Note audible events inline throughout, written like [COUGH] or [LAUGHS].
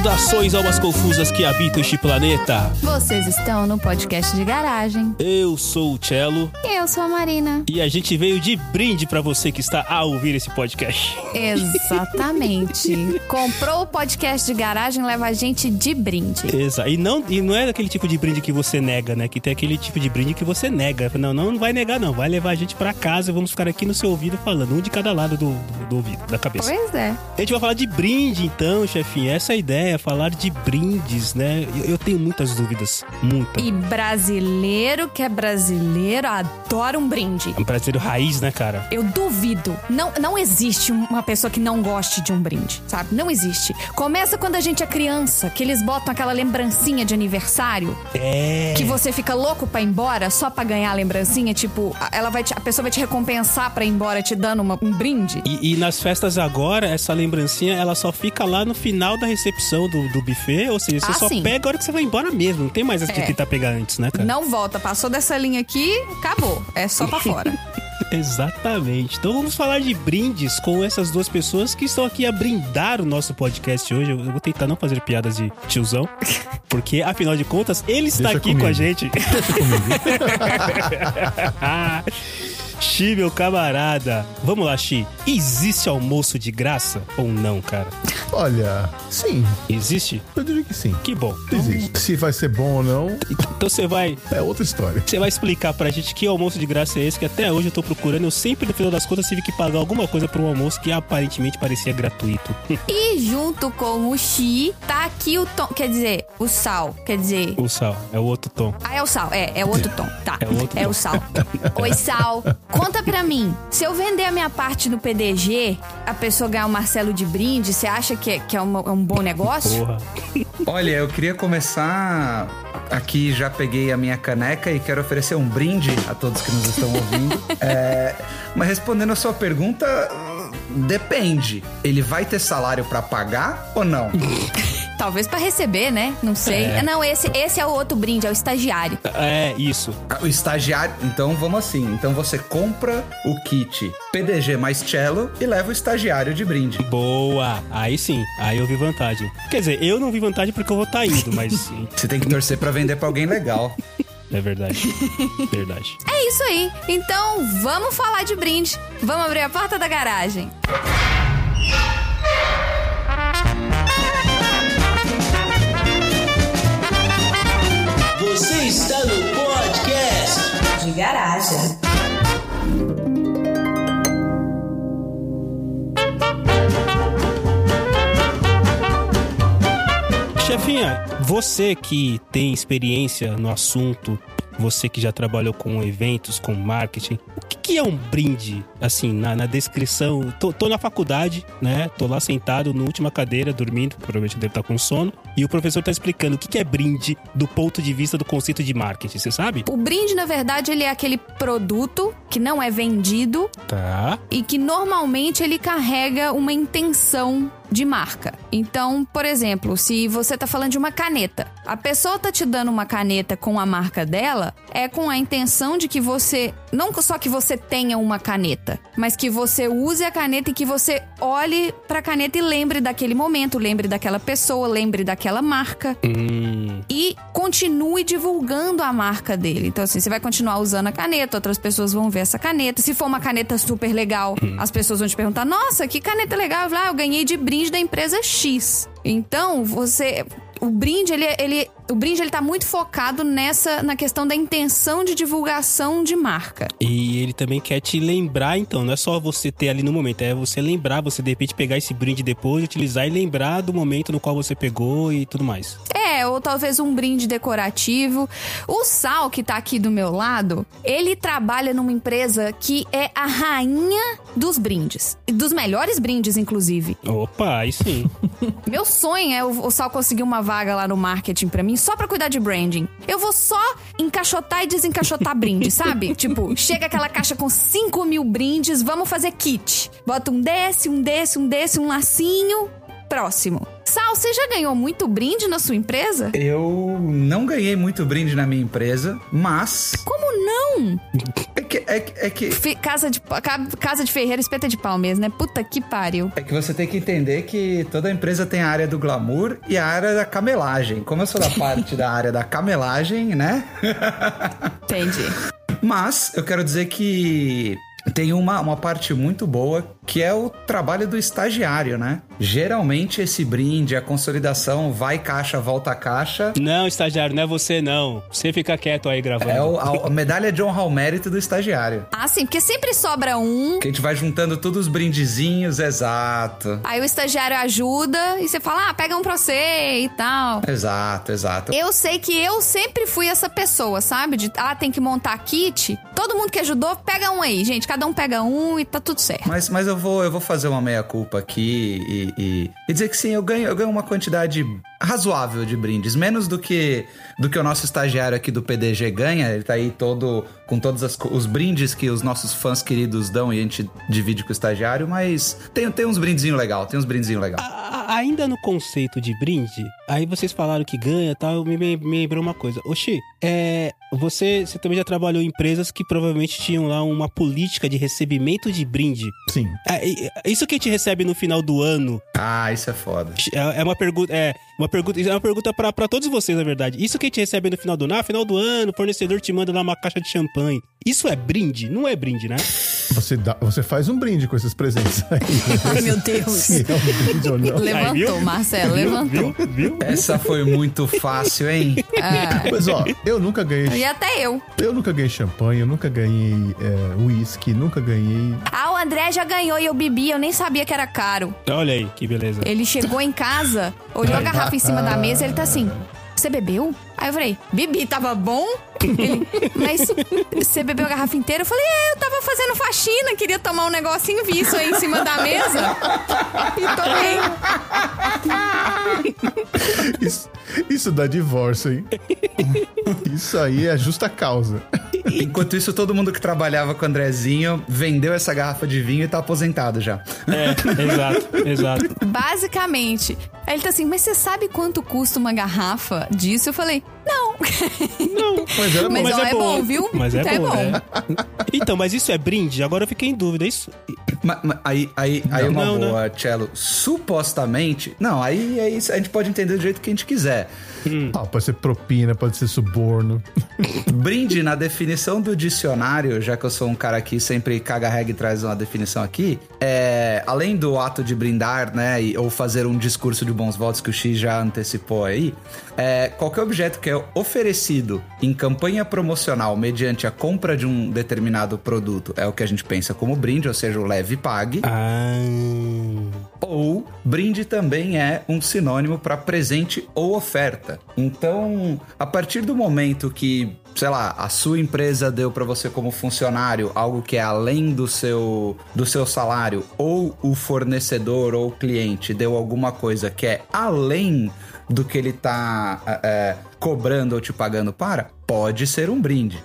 Saudações almas confusas que habitam este planeta. Vocês estão no podcast de garagem. Eu sou o Cello E eu sou a Marina. e a gente veio de brinde pra você que está a ouvir esse podcast. Exatamente. [LAUGHS] Comprou o podcast de garagem, leva a gente de brinde. Exato. E não, e não é aquele tipo de brinde que você nega, né? Que tem aquele tipo de brinde que você nega. Não, não, não vai negar, não. Vai levar a gente pra casa e vamos ficar aqui no seu ouvido falando, um de cada lado do, do, do ouvido, da cabeça. Pois é. A gente vai falar de brinde, então, chefinha. Essa é a ideia, falar de brindes, né? Eu, eu tenho muitas dúvidas. Muitas. E brasileiro que é brasileiro adora um brinde. Um brasileiro raiz, né, cara? Eu duvido. Não, não existe uma pessoa que não goste de um brinde, sabe? Não existe. Começa quando a gente é criança, que eles botam aquela lembrancinha de aniversário, É. que você fica louco pra ir embora só pra ganhar a lembrancinha, tipo, a- ela vai te- a pessoa vai te recompensar pra ir embora te dando uma- um brinde. E, e nas festas agora, essa lembrancinha, ela só fica lá no final da recepção do, do buffet. Ou seja, você Ah, só sim. pega a hora que você vai embora mesmo. Não tem mais essa de É. tentar pegar antes, né, cara? Não volta, passou dessa linha aqui, acabou. É só pra fora. [LAUGHS] Exatamente. Então vamos falar de brindes com essas duas pessoas que estão aqui a brindar o nosso podcast hoje. Eu vou tentar não fazer piadas de tiozão, porque afinal de contas, ele está Deixa aqui com a comigo. [LAUGHS] [LAUGHS] Xi, meu camarada. Vamos lá, Xi. Existe almoço de graça ou não, cara? Olha, sim, Existe? eu diria que sim. Que bom. Existe. Se vai ser bom ou não, Então você vai, é outra história. você vai explicar pra gente que almoço de graça é esse que até hoje eu tô procurando. Eu sempre, no final das contas, tive que pagar alguma coisa por um almoço que aparentemente parecia gratuito. [LAUGHS] E junto com o Xi, tá aqui o tom. Quer dizer, o sal. Quer dizer. o sal é o outro tom. Ah, é o sal. É, é o outro [LAUGHS] tom. Tá. É o outro tom. o sal. Oi, sal. [LAUGHS] Conta pra mim. Se eu vender a minha parte no PDG, a pessoa ganhar o Marcelo de brinde, você acha que é, que é, uma- é um bom negócio? Porra. Olha, eu queria começar. Aqui já peguei a minha caneca e quero oferecer um brinde a todos que nos estão ouvindo. [LAUGHS] É, mas respondendo a sua pergunta, depende. Ele vai ter salário pra pagar ou não? [LAUGHS] Talvez pra receber, né? Não sei. É. Não, esse, esse é o outro brinde, é o estagiário. É, isso. O estagiário. Então vamos assim. Então você compra o kit PDG mais cello e leva o estagiário de brinde. Boa. Aí sim. Aí eu vi vantagem. Quer dizer, eu não vi vantagem porque eu vou estar indo, mas [LAUGHS] sim. Você tem que torcer pra vender pra alguém legal. É verdade. Verdade. É isso aí. Então, vamos falar de brinde. Vamos abrir a porta da garagem. Você está no podcast de garagem. Chefinha, você que tem experiência no assunto, você que já trabalhou com eventos, com marketing, o que, que é um brinde? Assim, na, na descrição, tô, tô na faculdade, né? Tô lá sentado na última cadeira, dormindo, provavelmente deve estar com sono, e o professor tá explicando o que, é brinde do ponto de vista do conceito de marketing, você sabe? O brinde, na verdade, ele é aquele produto que não é vendido Tá. e que normalmente ele carrega uma intenção de marca. Então, por exemplo, se você tá falando de uma caneta, a pessoa tá te dando uma caneta com a marca dela, é com a intenção de que você não só que você tenha uma caneta, mas que você use a caneta e que você olhe pra caneta e lembre daquele momento, lembre daquela pessoa, lembre daquela marca Hum, e continue divulgando a marca dele. Então, assim, você vai continuar usando a caneta, outras pessoas vão ver essa caneta. Se for uma caneta super legal, as pessoas vão te perguntar: Nossa, que caneta legal! Eu, falo, ah, eu ganhei de brinde da empresa X. Então, você. O brinde, ele, ele, o brinde, ele tá muito focado nessa, na questão da intenção de divulgação de marca. E ele também quer te lembrar, então, não é só você ter ali no momento, é você lembrar, você de repente pegar esse brinde depois, utilizar e lembrar do momento no qual você pegou e tudo mais. É, ou talvez um brinde decorativo. O Sal, que tá aqui do meu lado, ele trabalha numa empresa que é a rainha dos brindes. Dos melhores brindes, inclusive. Opa, aí sim. [LAUGHS] Meu sonho é o, o Sal conseguir uma vaga lá no marketing pra mim, só pra cuidar de branding. Eu vou só encaixotar e desencaixotar brinde, sabe? [LAUGHS] Tipo, chega aquela caixa com 5 mil brindes, vamos fazer kit. Bota um desse, um desse, um desse, um lacinho. Próximo. Sal, você já ganhou muito brinde na sua empresa? Eu não ganhei muito brinde na minha empresa, mas. Como não? É que, é, que- é que. Casa, de, ca- casa de ferreiro, espeta de pau mesmo, né? Puta que pariu. É que você tem que entender que toda empresa tem a área do glamour e a área da camelagem. Como eu sou da parte da área da camelagem, né? [LAUGHS] Entendi. Mas eu quero dizer que tem uma, uma parte muito boa que é o trabalho do estagiário, né? Geralmente esse brinde, a consolidação, vai caixa, volta caixa. Não, estagiário, não é você não. Você fica quieto aí gravando. É o- a, a medalha de honra ao mérito do estagiário. Ah, sim, porque sempre sobra um, Que a gente vai juntando todos os brindezinhos, exato. aí o estagiário ajuda e você fala, ah, pega um pra você e tal. Exato, exato. Eu sei que eu sempre fui essa pessoa, sabe? De, ah, tem que montar kit. Todo mundo que ajudou, pega um aí, gente. Cada um pega um e tá tudo certo. Mas, mas eu, vou, eu vou fazer uma meia-culpa aqui e, e- e dizer que sim, eu ganho, eu ganho uma quantidade razoável de brindes. Menos do que, do que o nosso estagiário aqui do PDG ganha. Ele tá aí todo com todos as os brindes que os nossos fãs queridos dão e a gente divide com o estagiário. Mas tem, tem uns brindezinhos legal, tem uns brindezinhos legal. A- a- ainda no conceito de brinde, aí vocês falaram que ganha e tal, me, me, me lembrou uma coisa. Oxi, é, você, você também já trabalhou em empresas que provavelmente tinham lá uma política de recebimento de brinde. Sim. É, isso que a gente recebe no final do ano Ah, isso é foda. é, é uma pergunta, é uma pergunta, é uma pergunta pra todos vocês, na verdade. Isso que a gente recebe no final do ano, ah, final do ano, o fornecedor te manda lá uma caixa de champanhe. Isso é brinde? Não é brinde, né? Você, dá, você faz um brinde com esses presentes aí. [LAUGHS] Ai, meu Deus. Se é um brinde ou não. Levantou, viu? Marcelo, levantou. Viu? Viu? Essa foi muito fácil, hein? É. Mas ó, eu nunca ganhei. E até eu. Eu nunca ganhei champanhe, eu nunca ganhei é, whisky, nunca ganhei. Ah, o André já ganhou e eu bebi, eu nem sabia que era caro. Olha aí, que beleza. Ele chegou em casa, olhou a garrafa em cima da mesa e ele tá assim: Você bebeu? Aí eu falei: Bebi, tava bom? Ele, [LAUGHS] mas você bebeu a garrafa inteira? Eu falei: É, eu tava fazendo faxina, queria tomar um negocinho, vi isso aí em cima da mesa. [LAUGHS] E tomei. Isso, isso dá divórcio, hein? Isso aí é justa causa. Enquanto isso, todo mundo que trabalhava com o Andrezinho vendeu essa garrafa de vinho e tá aposentado já. É, exato, exato. Basicamente. Aí ele tá assim: Mas você sabe quanto custa uma garrafa disso? Eu falei: Não. [LAUGHS] Mas era Mas, bom. ó, é bom, viu? Mas é, É bom, bom. né? Então, mas isso é brinde? Agora eu fiquei em dúvida. Isso. Ma- ma- aí, aí, aí uma Não, boa, Cello. Supostamente. Não, aí é isso, a gente pode entender do jeito que a gente quiser. Ah, pode ser propina, pode ser suborno. [LAUGHS] Brinde, na definição do dicionário, já que eu sou um cara que sempre caga regra e traz uma definição aqui, é, além do ato de brindar, né, e- ou fazer um discurso de bons votos que o X já antecipou aí, é, qualquer objeto que é oferecido em campanha promocional mediante a compra de um determinado produto é o que a gente pensa como brinde, ou seja, o leve e pague. Ah. Ou brinde também é um sinônimo para presente ou oferta. Então, a partir do momento que, sei lá, a sua empresa deu para você como funcionário algo que é além do seu do seu salário, ou o fornecedor ou o cliente deu alguma coisa que é além do que ele tá é, é, cobrando ou te pagando para, pode ser um brinde.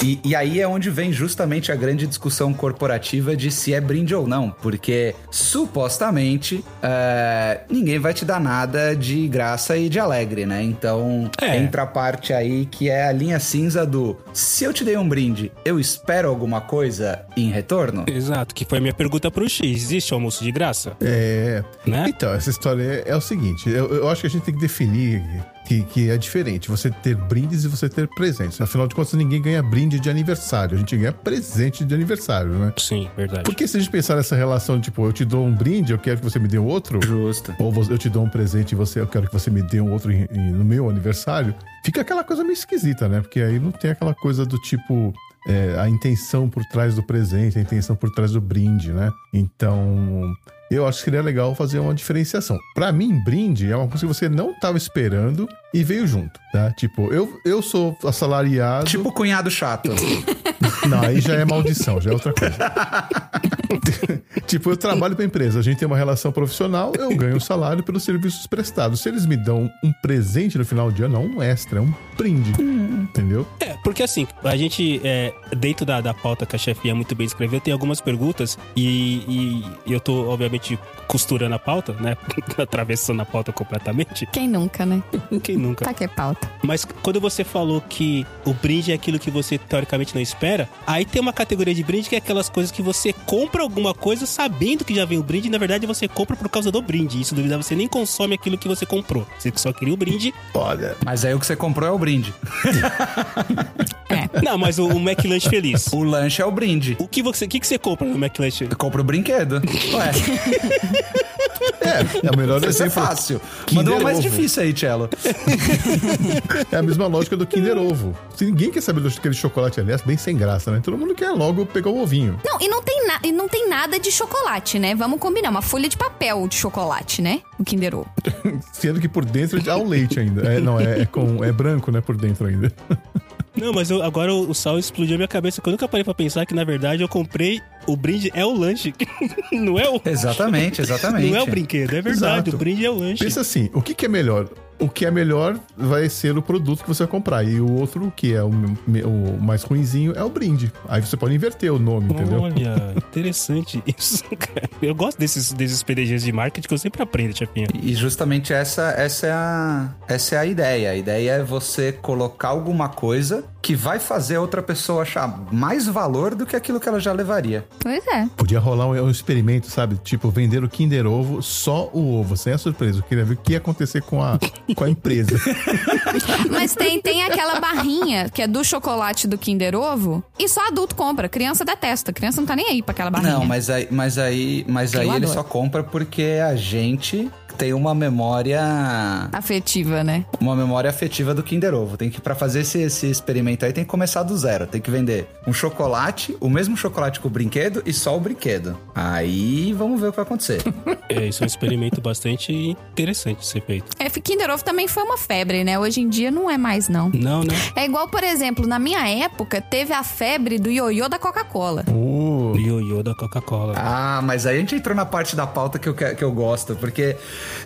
E, e aí é onde vem justamente a grande discussão corporativa de se é brinde ou não, porque supostamente é, ninguém vai te dar nada de graça e de alegre, né? Então É. entra a parte aí que é a linha cinza do se eu te dei um brinde, eu espero alguma coisa em retorno? Exato, que foi a minha pergunta pro X. Existe almoço de graça? É. Né? Então, essa história é, é o seguinte: eu, eu acho que a gente tem que definir que, que é diferente você ter brindes e você ter presentes. Afinal de contas, ninguém ganha brinde de aniversário, a gente ganha presente de aniversário, né? Sim, verdade. Porque se a gente pensar nessa relação, tipo, eu te dou um brinde, eu quero que você me dê um outro, Justo. ou você- eu te dou um presente e você, eu quero que você me dê um outro em- em- no meu aniversário, fica aquela coisa meio esquisita, né? Porque aí não tem aquela coisa do tipo. é, a intenção por trás do presente, a intenção por trás do brinde, né? Então. Eu acho que seria legal fazer uma diferenciação. Pra mim, brinde é uma coisa que você não tava esperando e veio junto, tá? Tipo, eu, eu sou assalariado. Tipo cunhado chato. [LAUGHS] Não, aí já é maldição, já é outra coisa. [LAUGHS] tipo, eu trabalho pra empresa, a gente tem uma relação profissional, eu ganho um salário pelos serviços prestados. Se eles me dão um presente no final do dia, não um extra, é um brinde. Entendeu? É, porque assim, a gente, é, dentro da, da pauta que a chefinha muito bem escreveu, tem algumas perguntas e, e eu tô, obviamente, costurando a pauta, né? [LAUGHS] Atravessando a pauta completamente. Quem nunca, né? [LAUGHS] Quem nunca? Tá que é pauta. Mas quando você falou que o brinde é aquilo que você teoricamente não espera, aí tem uma categoria de brinde que é aquelas coisas que você compra alguma coisa sabendo que já vem o brinde e na verdade você compra por causa do brinde. Isso duvidar você nem consome aquilo que você comprou. Você só queria o brinde. Olha, Mas aí o que você comprou é o brinde. [LAUGHS] É. Não, mas o, o McLanche feliz. O lanche é o brinde. O que você, o que, que você compra no McLanche? Eu compro o brinquedo. Ué, é, é o melhor isso é exemplo. fácil. Kinder Mandou o mais difícil aí, Cello. É a mesma lógica do Kinder Ovo. Se ninguém quer saber daquele chocolate, aliás, bem sem graça, né? Todo mundo quer logo pegar o ovinho. Não, e não tem, na- e não tem nada de chocolate, né? Vamos combinar. Uma folha de papel de chocolate, né? O Kinder Ovo. [LAUGHS] Sendo que por dentro há o leite ainda. É, não, é, é com, é branco, né? Por dentro ainda. [LAUGHS] Não, mas eu- agora o, o sal explodiu a minha cabeça. que Eu nunca parei pra pensar que, na verdade, eu comprei o brinde é o lanche. [LAUGHS] não é o. Exatamente, exatamente. Não é o brinquedo, é verdade. Exato. O brinde é o lanche. Pensa assim, o que, que é melhor? O que é melhor vai ser o produto que você vai comprar. E o outro, que é o, o mais ruinzinho, é o brinde. Aí você pode inverter o nome, entendeu? Olha, [LAUGHS] interessante isso, cara. Eu gosto desses, desses PDGs de marketing que eu sempre aprendo, chapinha. E justamente essa, essa, é a, essa é a ideia. A ideia é você colocar alguma coisa que vai fazer a outra pessoa achar mais valor do que aquilo que ela já levaria. Pois é. Podia rolar um, um experimento, sabe? Tipo, vender o Kinder Ovo, só o ovo, sem a surpresa. Eu queria ver o que ia acontecer com a, [LAUGHS] com a empresa. [LAUGHS] Mas tem, tem aquela barrinha que é do chocolate do Kinder Ovo e só adulto compra. Criança detesta. Criança não tá nem aí pra aquela barrinha. Não, mas aí, mas aí, mas Eu aí ele adoro. só compra porque a gente tem uma memória Afetiva, né? uma memória afetiva do Kinder Ovo. Tem que para fazer esse, esse experimento aí tem que começar do zero. Tem que vender um chocolate, o mesmo chocolate com o brinquedo e só o brinquedo. Aí vamos ver o que vai acontecer. [LAUGHS] É, isso é um experimento bastante interessante de ser feito. É, Kinder Ovo também foi uma febre, né? Hoje em dia não é mais, não. Não, né? É igual, por exemplo, na minha época, teve a febre do ioiô da Coca-Cola. Uh, O ioiô da Coca-Cola. Ah, mas aí a gente entrou na parte da pauta que eu, que eu gosto, porque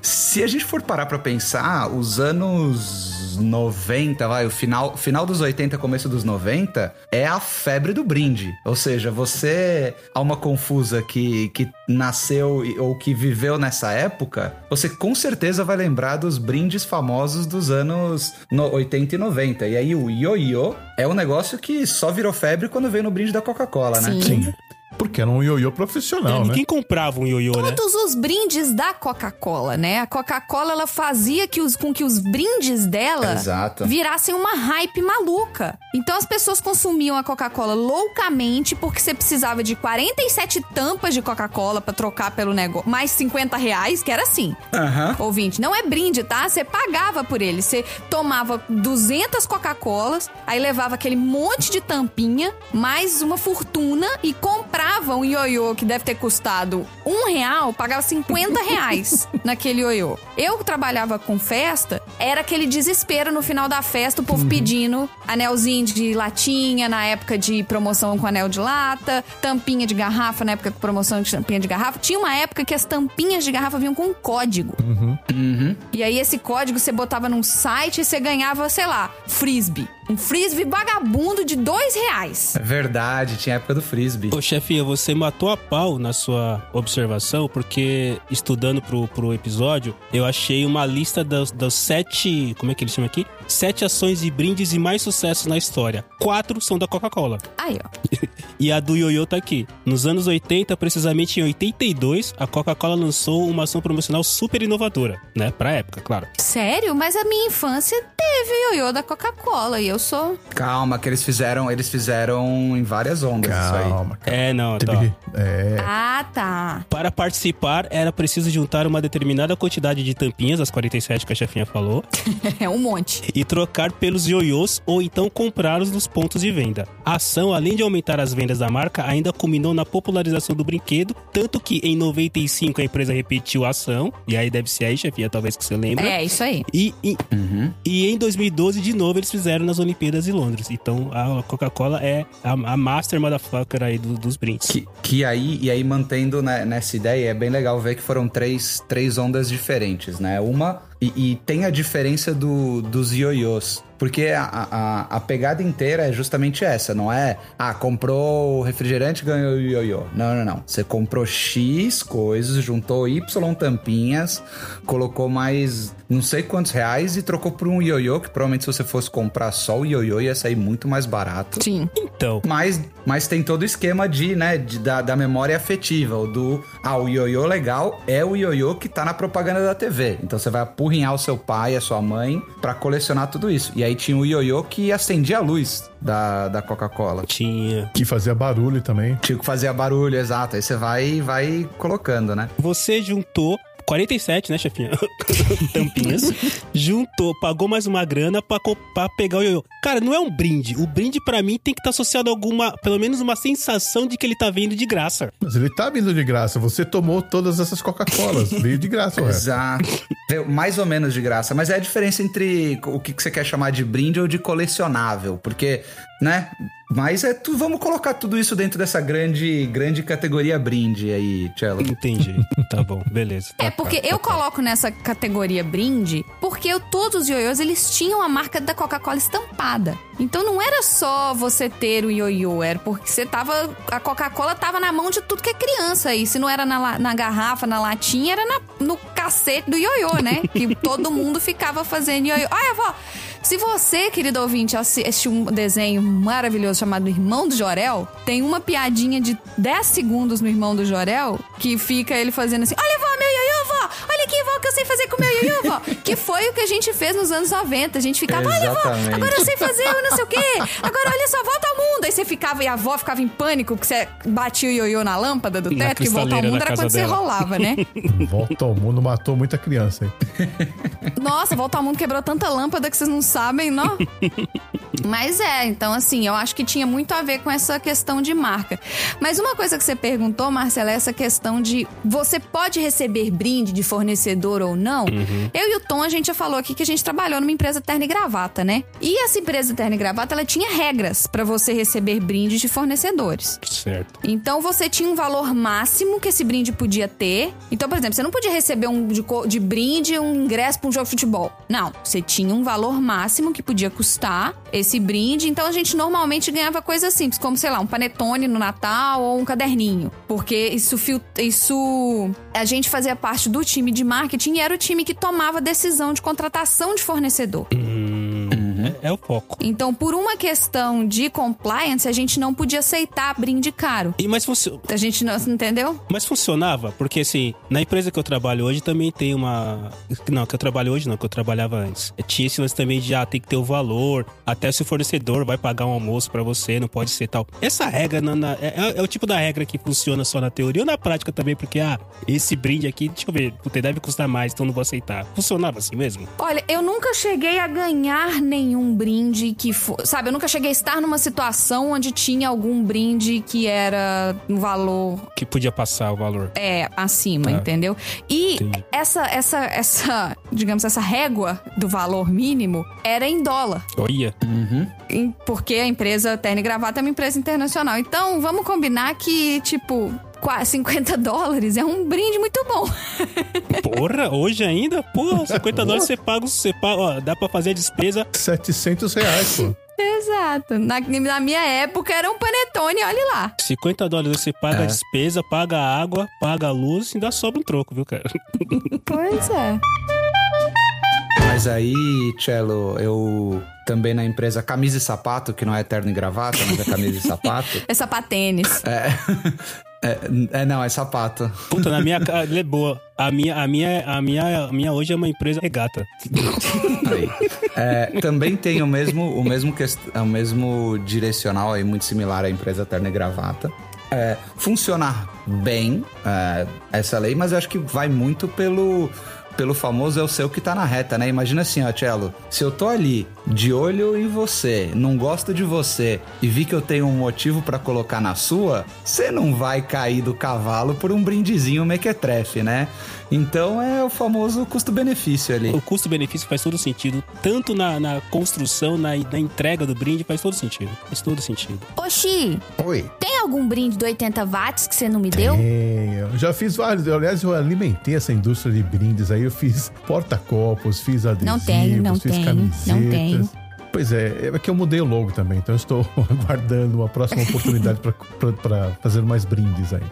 se a gente for parar pra pensar, os anos 90, vai, o final, final dos 80, começo dos 90, é a febre do brinde. Ou seja, você, alma confusa que, que nasceu ou que viveu nessa época, você com certeza vai lembrar dos brindes famosos dos anos no- 80 e 90. E aí o ioiô é um negócio que só virou febre quando veio no brinde da Coca-Cola, né? Sim. Porque era um ioiô É, profissional, né? ninguém comprava um ioiô, né? Todos os brindes da Coca-Cola, né? A Coca-Cola ela fazia que os, com que os brindes dela Exato. virassem uma hype maluca. Então as pessoas consumiam a Coca-Cola loucamente porque você precisava de 47 tampas de Coca-Cola pra trocar pelo negócio, mais 50 reais, que era assim. Aham. Ouvinte, não é brinde, tá? Você pagava por ele. Você tomava 200 Coca-Colas, aí levava aquele monte de tampinha, mais uma fortuna e comprava um ioiô que deve ter custado um real, pagava 50 reais [LAUGHS] naquele ioiô. Eu que trabalhava com festa, era aquele desespero no final da festa, o povo pedindo anelzinho de latinha na época de promoção com anel de lata, tampinha de garrafa na época de promoção de tampinha de garrafa. Tinha uma época que as tampinhas de garrafa vinham com um código. E aí esse código você botava num site e você ganhava, sei lá, frisbee. Um frisbee vagabundo de dois reais. É verdade, tinha época do frisbee. Ô, chefinha, você matou a pau na sua observação, porque estudando pro, pro episódio, eu achei uma lista dos, dos sete. Como é que ele chama aqui? Sete ações e brindes e mais sucessos na história. Quatro são da Coca-Cola. Aí, ó. [LAUGHS] E a do Yoyo tá aqui. Nos anos 80, precisamente em 82, a Coca-Cola lançou uma ação promocional super inovadora, né? Pra época, claro. Sério? Mas a minha infância teve o ioiô da Coca-Cola e eu sou. Calma, que eles fizeram, eles fizeram em várias ondas isso aí. Calma, calma. É, não, tá. É. Ah, tá. Para participar, era preciso juntar uma determinada quantidade de tampinhas, as 47 que a chefinha falou, [LAUGHS] É um monte. e trocar pelos ioiôs ou então comprá-los nos pontos de venda. A ação, além de aumentar as vendas da marca, ainda culminou na popularização do brinquedo, tanto que em 95 a empresa repetiu a ação, e aí deve ser aí, chefinha, talvez que você lembra. É, isso aí. E, e, e em 2012, de novo, eles fizeram nas Olimpíadas de Londres. Então a Coca-Cola é a, a master motherfucker aí do- dos brindes. Que, que aí, e aí mantendo né, nessa ideia, é bem legal ver que foram três, três ondas diferentes, né? Uma E, e tem a diferença do, dos ioiôs. Porque a, a, a pegada inteira é justamente essa, não é? Ah, comprou refrigerante, ganhou o ioiô. Não, não, não. Você comprou X coisas, juntou Y tampinhas, colocou mais não sei quantos reais e trocou por um ioiô, que provavelmente se você fosse comprar só o ioiô ia sair muito mais barato. Sim. Então, Mas, mas tem todo o esquema de, né, de, da, da memória afetiva, o do, ah, o ioiô legal é o ioiô que tá na propaganda da TV. Então você vai apurrinhar o seu pai, a sua mãe, pra colecionar tudo isso. E aí tinha o ioiô que acendia a luz da, da Coca-Cola. tinha. Que fazia barulho também. Tinha que fazer barulho, exato. Aí você vai, vai colocando, né? Você juntou 47, né, chefinha? [LAUGHS] Tampinhas. Juntou, pagou mais uma grana pra, co- pra pegar o ioiô. Cara, não é um brinde. O brinde, pra mim, tem que estar associado a alguma, pelo menos uma sensação de que ele tá vindo de graça. Mas ele tá vindo de graça. Você tomou todas essas Coca-Colas. Veio de graça, ué. Exato. Mais ou menos de graça. Mas é a diferença entre o que você quer chamar de brinde ou de colecionável. Porque, né? Mas é tu, vamos colocar tudo isso dentro dessa grande, grande categoria brinde aí, Cello. Entendi. [LAUGHS] tá bom, beleza. É porque eu coloco nessa categoria brinde porque eu- todos os ioiôs eles tinham a marca da Coca-Cola estampada. Então não era só você ter o ioiô, era porque você tava. A Coca-Cola tava na mão de tudo que é criança. E se não era na, na garrafa, na latinha, era na- no cacete do ioiô, né? que todo mundo ficava fazendo ioiô. Olha, vó. Se você, querido ouvinte, assistiu um desenho maravilhoso chamado Irmão do Jorel, tem uma piadinha de 10 segundos no Irmão do Jorel que fica ele fazendo assim: Olha, vó, meu ioiô, vó! Olha aqui, vó, o que eu sei fazer com o meu ioiô, vó! Que foi o que a gente fez nos anos 90. A gente ficava: Olha, vó, agora eu sei fazer o não sei o quê. Agora olha só, volta ao mundo. Aí você ficava e a avó ficava em pânico porque você batia o ioiô na lâmpada do teto, que volta ao mundo era quando você dela. rolava, né? [LAUGHS] Volta ao mundo matou muita criança, hein? Nossa, Volta ao Mundo quebrou tanta lâmpada que vocês não sabem, não? [LAUGHS] Mas é, então assim, eu acho que tinha muito a ver com essa questão de marca. Mas uma coisa que você perguntou, Marcela, é essa questão de você pode receber brinde de fornecedor ou não. Eu e o Tom, a gente já falou aqui que a gente trabalhou numa empresa terno e gravata, né? E essa empresa terno e gravata, ela tinha regras pra você receber brindes de fornecedores. Certo. Então você tinha um valor máximo que esse brinde podia ter. Então, por exemplo, você não podia receber um de, de brinde um ingresso para um jogo de futebol. Não, você tinha um valor máximo que podia custar esse brinde. Então a gente normalmente ganhava coisas simples, como sei lá, um panetone no Natal ou um caderninho, porque isso isso a gente fazia parte do time de marketing e era o time que tomava decisão de contratação de fornecedor. Hum, é, é o foco. Então, por uma questão de compliance, a gente não podia aceitar brinde caro. E, mas, funcio- A gente não entendeu? mas funcionava? Porque, assim, na empresa que eu trabalho hoje também tem uma. Não, que eu trabalho hoje não, que eu trabalhava antes. Tinha esse lance também de, ah, tem que ter o valor. Até se o fornecedor vai pagar um almoço pra você, não pode ser tal. Essa regra na- na- é, é o tipo da regra que funciona só na teoria ou na prática também, porque, ah, esse brinde aqui, deixa eu ver, puta, deve custar mais, então não vou aceitar. Funcionava assim mesmo? Olha, eu nunca cheguei a ganhar nenhum brinde que for. Sabe, eu nunca cheguei a estar numa situação onde tinha algum brinde que era um valor Que podia passar o valor. é, acima, Tá. entendeu? E Entendi. essa, essa, essa, digamos, essa régua do valor mínimo era em dólar. Olha, Em- Porque a empresa Terno e Gravata é uma empresa internacional. Então, vamos combinar que, tipo, 50 dólares é um brinde muito bom. [LAUGHS] porra, hoje ainda? Porra, [LAUGHS] 50 dólares você paga, você paga, ó, dá pra fazer a despesa 700 reais, pô. Exato. Na, na minha época era um panetone, olha lá. 50 dólares você paga É. a despesa, paga a água, paga a luz e ainda sobra um troco, viu, cara? [LAUGHS] Pois é. Mas aí, Cello, eu também na empresa Camisa e Sapato, que não é terno e gravata, mas é camisa e sapato. É sapatênis. É, é, é, não, é sapato. Puta, na minha é boa. A minha, a minha, a minha, a minha hoje é uma empresa regata. É, também tem o mesmo, o mesmo, quest... o mesmo direcional aí, muito similar à empresa Terno e Gravata. É, funcionar bem é, essa lei, mas eu acho que vai muito pelo, pelo famoso é o seu que tá na reta, né? Imagina assim, ó, Cello, se eu tô ali de olho em você, não gosto de você e vi que eu tenho um motivo pra colocar na sua, você não vai cair do cavalo por um brindezinho mequetrefe, né? Então é o famoso custo-benefício ali. O custo-benefício faz todo sentido, tanto na, na construção, na, na entrega do brinde, faz todo sentido. Faz todo sentido. Oxi, Oi. tem algum brinde de 80 watts que você não me deu? Eu já fiz vários. Eu, aliás, eu alimentei essa indústria de brindes aí eu fiz porta-copos, fiz adesivos, Não tenho, não fiz tenho, camisetas. não tenho. Pois é, é que eu mudei o logo também, então eu estou [LAUGHS] aguardando uma próxima oportunidade para fazer mais brindes aí.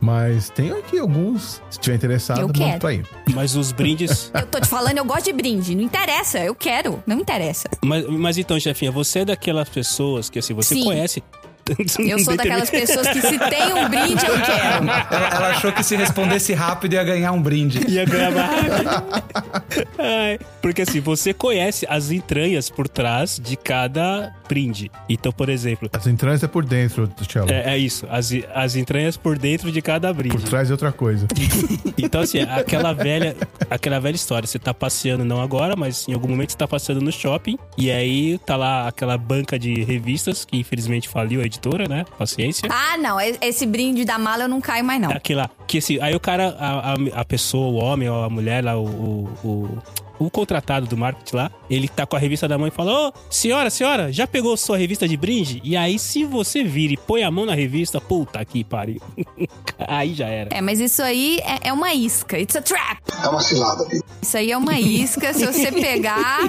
Mas tenho aqui alguns, se tiver interessado, Eu manda quero. pra aí. Mas os brindes. [LAUGHS] Eu tô te falando, eu gosto de brinde. Não interessa, eu quero. Não interessa. mas, mas então, chefinha, você é daquelas pessoas que assim, você Sim. conhece. [LAUGHS] Eu sou daquelas pessoas que se tem um brinde, eu quero. Ela, ela achou que se respondesse rápido ia ganhar um brinde. [LAUGHS] Ia ganhar mais. [LAUGHS] Ai, Porque assim, você conhece as entranhas por trás de cada brinde. Então, por exemplo, As entranhas é por dentro, Tchelo. é, é isso, as, as entranhas por dentro de cada brinde. Por trás é outra coisa. Então, assim, aquela velha, aquela velha história. Você tá passeando, não agora, mas em algum momento você tá passeando no shopping. E aí tá lá aquela banca de revistas, que infelizmente faliu a editora, né? Paciência. Ah, não. Esse brinde da mala eu não caio mais, não. Aquela. Que assim, aí o cara, a, a, a pessoa, o homem ou a mulher lá, o. o, o o contratado do marketing lá, ele tá com a revista da mão e fala: Ô, senhora, senhora, já pegou sua revista de brinde? E aí, se você vira e põe a mão na revista, puta que pariu. [LAUGHS] aí já era. É, mas isso aí é, é uma isca. It's a trap. É uma cilada, Bi. Isso aí é uma isca. Se você [LAUGHS] pegar,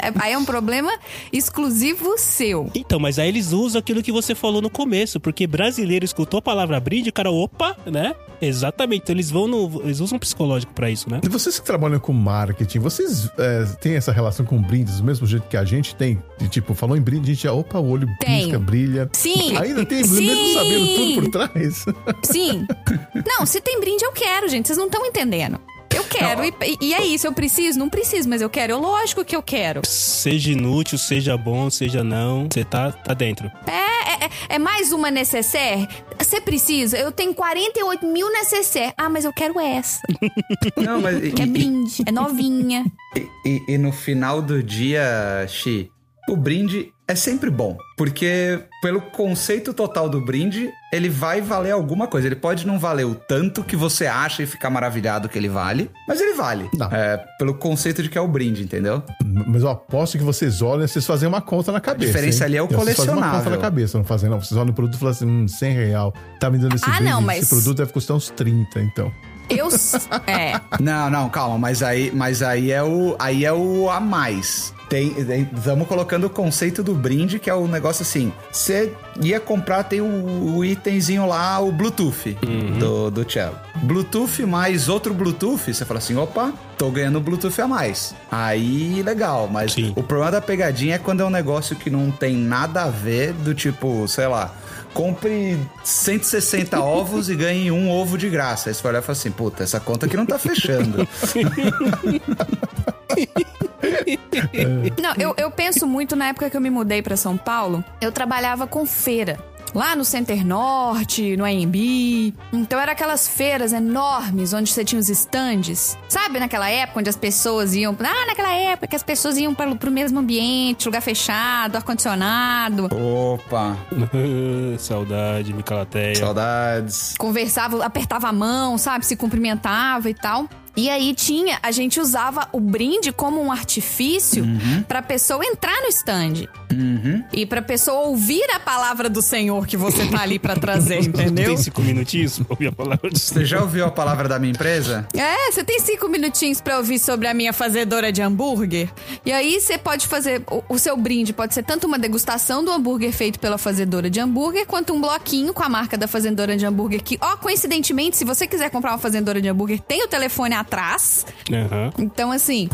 é- aí é um problema exclusivo seu. Então, mas aí eles usam aquilo que você falou no começo, porque brasileiro escutou a palavra brinde, o cara, opa, né? Exatamente. Então eles vão no. Eles usam psicológico pra isso, né? E vocês que trabalham com marketing, vocês é, têm essa relação com brindes do mesmo jeito que a gente tem? De, tipo, falou em brinde, a gente já, opa, o olho Tenho. pisca, brilha. Sim. Ainda tem, Sim. mesmo sabendo tudo por trás. Sim. [LAUGHS] Não, se tem brinde, eu quero, gente. Vocês não estão entendendo. Eu quero. E, e é isso, eu preciso? Não preciso, mas eu quero. Eu, lógico que eu quero. Seja inútil, seja bom, seja não, você tá, tá dentro. É, é, é mais uma necessaire? Você precisa? Eu tenho 48 mil necessaire. Ah, mas eu quero essa. [LAUGHS] Não, mas. Que é brinde, é novinha. [LAUGHS] E, e- e no final do dia, Xi, o brinde é sempre bom. Porque, pelo conceito total do brinde, ele vai valer alguma coisa. Ele pode não valer o tanto que você acha e ficar maravilhado que ele vale, mas ele vale. É, pelo conceito de que é o brinde, entendeu? Mas eu aposto que vocês olham, vocês fazem uma conta na cabeça. diferença hein? ali é o Vocês fazem uma conta colecionável. na cabeça, não fazem, não. Vocês olham o produto e falam assim, hum, 100 real. Tá me dando esse Ah, brinde, não, mas- esse produto deve custar uns 30, então. Eu. É. Não, não, calma, mas aí, mas aí é o aí é o a mais. Tem, estamos colocando o conceito do brinde, que é o negócio assim. Você ia comprar, tem o, o itemzinho lá, o Bluetooth do, do Cello. Bluetooth mais outro Bluetooth, você fala assim: opa, tô ganhando Bluetooth a mais. Aí, legal, mas Sim. o problema da pegadinha é quando é um negócio que não tem nada a ver, do tipo, sei lá. Compre 160 [LAUGHS] ovos e ganhe um ovo de graça. Aí você vai olhar e fala assim: puta, essa conta aqui não tá fechando. [LAUGHS] Não, eu, eu penso muito na época que eu me mudei pra São Paulo, eu trabalhava com feira. Lá no Center Norte, no AMB. Então era aquelas feiras enormes onde você tinha os estandes. Sabe naquela época onde as pessoas iam. Ah, naquela época que as pessoas iam para, pro mesmo ambiente, lugar fechado, ar-condicionado. Opa, [LAUGHS] Saudade, Micalateia. saudades. conversava, apertava a mão, sabe? Se cumprimentava e tal. E aí tinha, a gente usava o brinde como um artifício pra pessoa entrar no stand. E pra pessoa ouvir a palavra do Senhor que você tá ali pra trazer, [LAUGHS] entendeu? Tem cinco minutinhos pra ouvir a palavra do Você já ouviu a palavra da minha empresa? É, você tem cinco minutinhos pra ouvir sobre a minha fazedora de hambúrguer. E aí você pode fazer. O, o seu brinde pode ser tanto uma degustação do hambúrguer feito pela fazedora de hambúrguer, quanto um bloquinho com a marca da fazedora de hambúrguer. Que, ó, coincidentemente, se você quiser comprar uma fazedora de hambúrguer, tem o telefone atrás. Aham. Então, assim,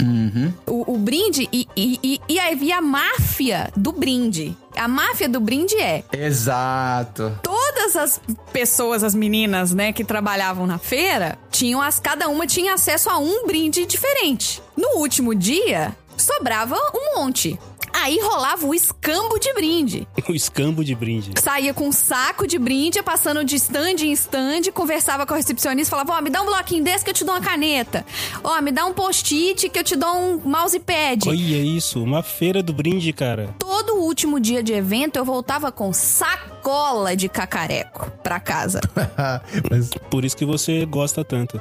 o, o brinde e, e, e, e aí a máfia do brinde. A máfia do brinde é Exato. todas as pessoas, as meninas, né, que trabalhavam na feira, tinham as cada uma tinha acesso a um brinde diferente. No último dia, sobrava um monte. Aí rolava o escambo de brinde. [LAUGHS] O escambo de brinde. Saía com um saco de brinde, passando de stand em stand, conversava com a recepcionista, falava: Ó, me dá um bloquinho desse que eu te dou uma caneta. Ó, me dá um post-it que eu te dou um mousepad. Olha isso, uma feira do brinde, cara. Todo último dia de evento eu voltava com sacola de cacareco pra casa. [LAUGHS] Mas Por isso que você gosta tanto.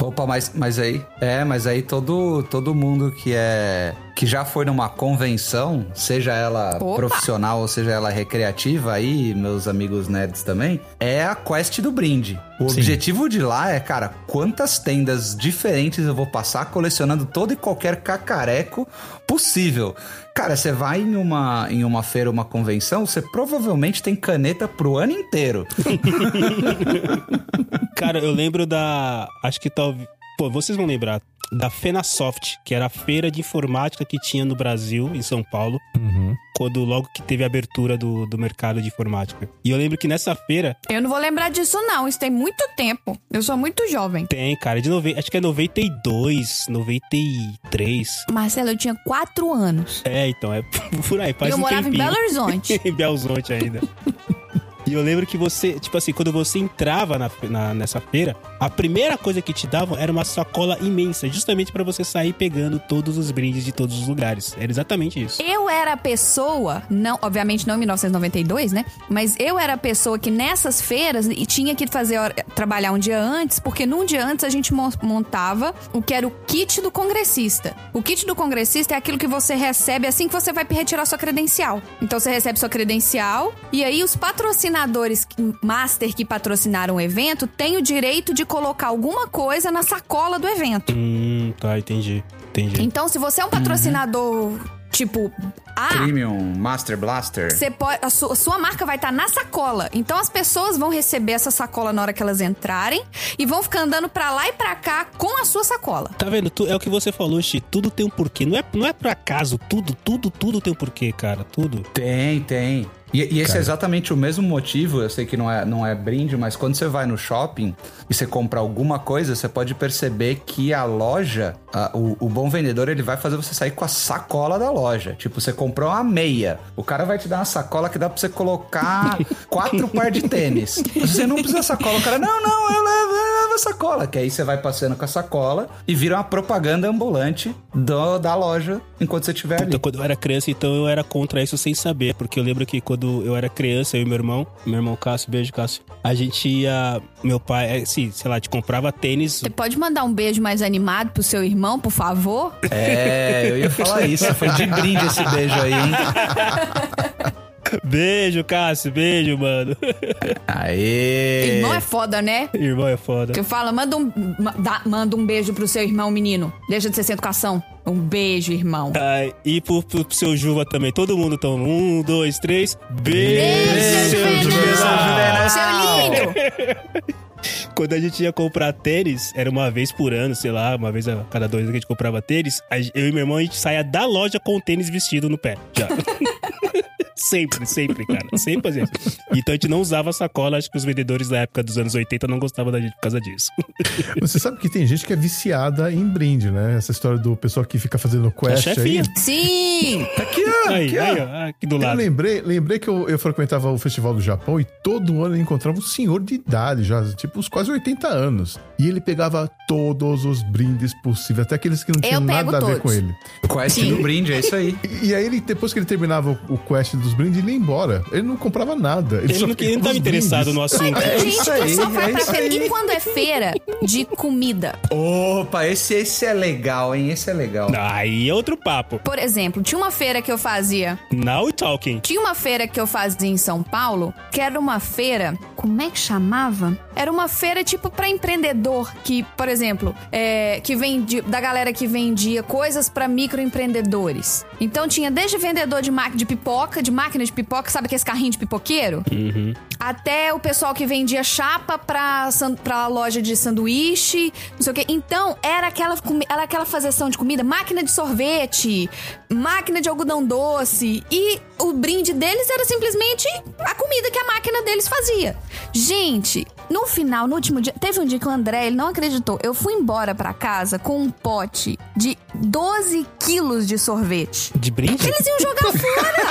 Opa, mas, mas aí, é, mas aí todo, todo mundo que é que já foi numa convenção, seja ela Opa! profissional ou seja ela recreativa, aí meus amigos nerds também, é a quest do brinde. O Sim. objetivo de lá é, cara, quantas tendas diferentes eu vou passar colecionando todo e qualquer cacareco possível. Cara, você vai em uma, em uma feira, uma convenção, você provavelmente tem caneta pro ano inteiro. [LAUGHS] [LAUGHS] Cara, eu lembro da. Acho que talvez. Pô, vocês vão lembrar. Da Fenasoft, que era a feira de informática que tinha no Brasil, em São Paulo, Uhum. quando logo que teve a abertura do, do mercado de informática. E eu lembro que nessa feira Eu não vou lembrar disso, não. Isso tem muito tempo. Eu sou muito jovem. tem, cara, de nove... acho que é 92, 93. Marcelo, eu tinha quatro anos. É, então, é [LAUGHS] por aí, E faz eu um morava em tempinho. Belo Horizonte. [LAUGHS] em Belo Horizonte ainda. [LAUGHS] E eu lembro que você, tipo assim, quando você entrava na, na- nessa feira, a primeira coisa que te davam era uma sacola imensa, justamente pra você sair pegando todos os brindes de todos os lugares. Era exatamente isso. Eu era a pessoa, não, obviamente não em 1992, né? Mas eu era a pessoa que nessas feiras e tinha que fazer trabalhar um dia antes, porque num dia antes a gente mo- montava o que era o kit do congressista. O kit do congressista é aquilo que você recebe assim que você vai retirar sua credencial. Então você recebe sua credencial e aí os patrocinadores que- master que patrocinaram o evento têm o direito de colocar alguma coisa na sacola do evento. Hum, tá, entendi. Entendi. Então, se você é um patrocinador tipo A, Premium, Master Blaster. você pode, a, su- a sua marca vai estar na sacola. Então as pessoas vão receber essa sacola na hora que elas entrarem e vão ficar andando pra lá e pra cá com a sua sacola. Tá vendo? Tu- é o que você falou, Xi. Tudo tem um porquê. Não é, não é por acaso. Tudo, tudo, tudo tem um porquê, cara. Tudo. Tem, tem. E, e esse é exatamente o mesmo motivo, eu sei que não é, não é brinde, mas quando você vai no shopping e você compra alguma coisa, você pode perceber que a loja, a- o, o bom vendedor, ele vai fazer você sair com a sacola da loja. Tipo, você comprou uma meia, o cara vai te dar uma sacola que dá pra você colocar [LAUGHS] quatro par de tênis. Você não precisa sacola, o cara, não, não, eu levo, eu levo a sacola. Que aí você vai passeando com a sacola e vira uma propaganda ambulante do- da loja enquanto você estiver ali. Então, quando eu era criança, então eu era contra isso sem saber. Porque eu lembro que quando eu era criança, eu e meu irmão, meu irmão Cássio, beijo, Cássio, a gente ia. Meu pai, assim, sei lá, te comprava tênis. Você pode mandar um beijo mais animado pro seu irmão, por favor? É, eu ia falar isso. Foi de brinde esse beijo aí, hein? [LAUGHS] Beijo, Cássio, beijo, mano. Aê! Irmão é foda, né? Irmão é foda. Que fala, manda um, dá- manda um beijo pro seu irmão, menino. Deixa de ser sem educação. Um beijo, irmão. Ah, e pro, pro, pro seu Juva também. Todo mundo toma. Um, dois, três. Beijo, Beijo, seu Juvenal. Juvenal. Seu lindo! [LAUGHS] Quando a gente ia comprar tênis, era uma vez por ano, sei lá, uma vez a cada dois anos que a gente comprava tênis, eu e meu irmão a gente saía da loja com o tênis vestido no pé. Já. [LAUGHS] sempre, sempre, cara. Sempre fazia isso. Então a gente não usava sacola, acho que os vendedores da época dos anos 80 não gostavam da gente por causa disso. [LAUGHS] Você sabe que tem gente que é viciada em brinde, né? Essa história do pessoal que fica fazendo quest A aí. chefinha. Sim! Aqui, ó. Aí, aqui, ó. aí, ó, aqui do Eu lado. lembrei, lembrei que eu, eu frequentava o Festival do Japão e todo ano eu encontrava um senhor de idade, já, tipo uns quase 80 anos. E ele pegava todos os brindes possíveis, até aqueles que não tinham nada a ver todos. com ele. Quest Sim. do brinde, é isso aí. [LAUGHS] E, e aí, ele, depois que ele terminava o, o quest dos brindes, ele ia embora. Ele não comprava nada. Ele, Ele só não, ele não tava interessado no assunto. É gente aí, só vai é pra feira. E quando é feira de comida? Opa, esse, esse é legal, hein? Esse é legal. Aí é outro papo. Por exemplo, tinha uma feira que eu fazia. Now talking. Tinha uma feira que eu fazia em São Paulo, que era uma feira. Como é que chamava? Era uma feira tipo pra empreendedor, que, por exemplo, é, que vendi, da galera que vendia coisas pra microempreendedores. Então tinha desde vendedor de de pipoca, de máquina de pipoca, sabe aquele carrinho de pipoqueiro? Até o pessoal que vendia chapa pra, pra loja de sanduíche, não sei o quê. Então, era aquela, era aquela fazeção de comida, máquina de sorvete, máquina de algodão doce. E o brinde deles era simplesmente a comida que a máquina deles fazia. Gente, no final, no último dia, teve um dia que o André, ele não acreditou. Eu fui embora pra casa com um pote de 12 quilos de sorvete. De brinde? Eles iam jogar fora!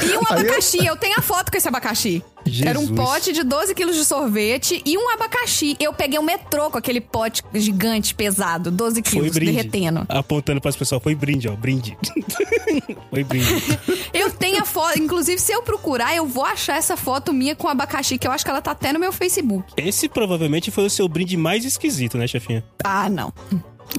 [LAUGHS] e um abacaxi. Eu tenho a foto com esse abacaxi. Era um Jesus. pote de 12 quilos de sorvete e um abacaxi. Eu peguei um metrô com aquele pote gigante, pesado, 12 Foi quilos, brinde. derretendo. Apontando pras pessoas. Foi brinde, ó. Brinde. [LAUGHS] Foi brinde. Eu tenho a foto. Inclusive, se eu procurar, eu vou achar essa foto minha com abacaxi, que eu acho que ela tá até no meu Facebook. Esse provavelmente foi o seu brinde mais esquisito, né, chefinha? Ah, não.